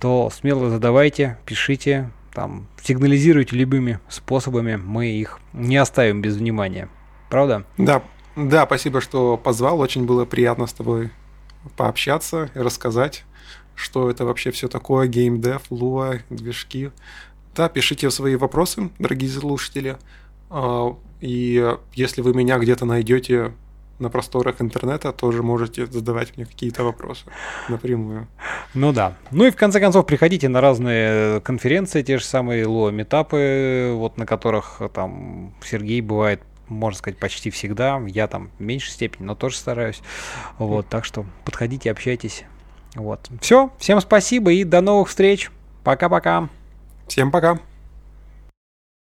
Speaker 1: то смело задавайте, пишите, там, сигнализируйте любыми способами. Мы их не оставим без внимания. Правда?
Speaker 2: Да, да, спасибо, что позвал. Очень было приятно с тобой пообщаться и рассказать что это вообще все такое, геймдев, луа, движки. Да, пишите свои вопросы, дорогие слушатели. А, и если вы меня где-то найдете на просторах интернета, тоже можете задавать мне какие-то вопросы напрямую.
Speaker 1: Ну да. Ну и в конце концов приходите на разные конференции, те же самые Луа-метапы, вот на которых там Сергей бывает можно сказать, почти всегда. Я там в меньшей степени, но тоже стараюсь. Вот, так что подходите, общайтесь. Вот. Все. Всем спасибо и до новых встреч. Пока-пока.
Speaker 2: Всем пока.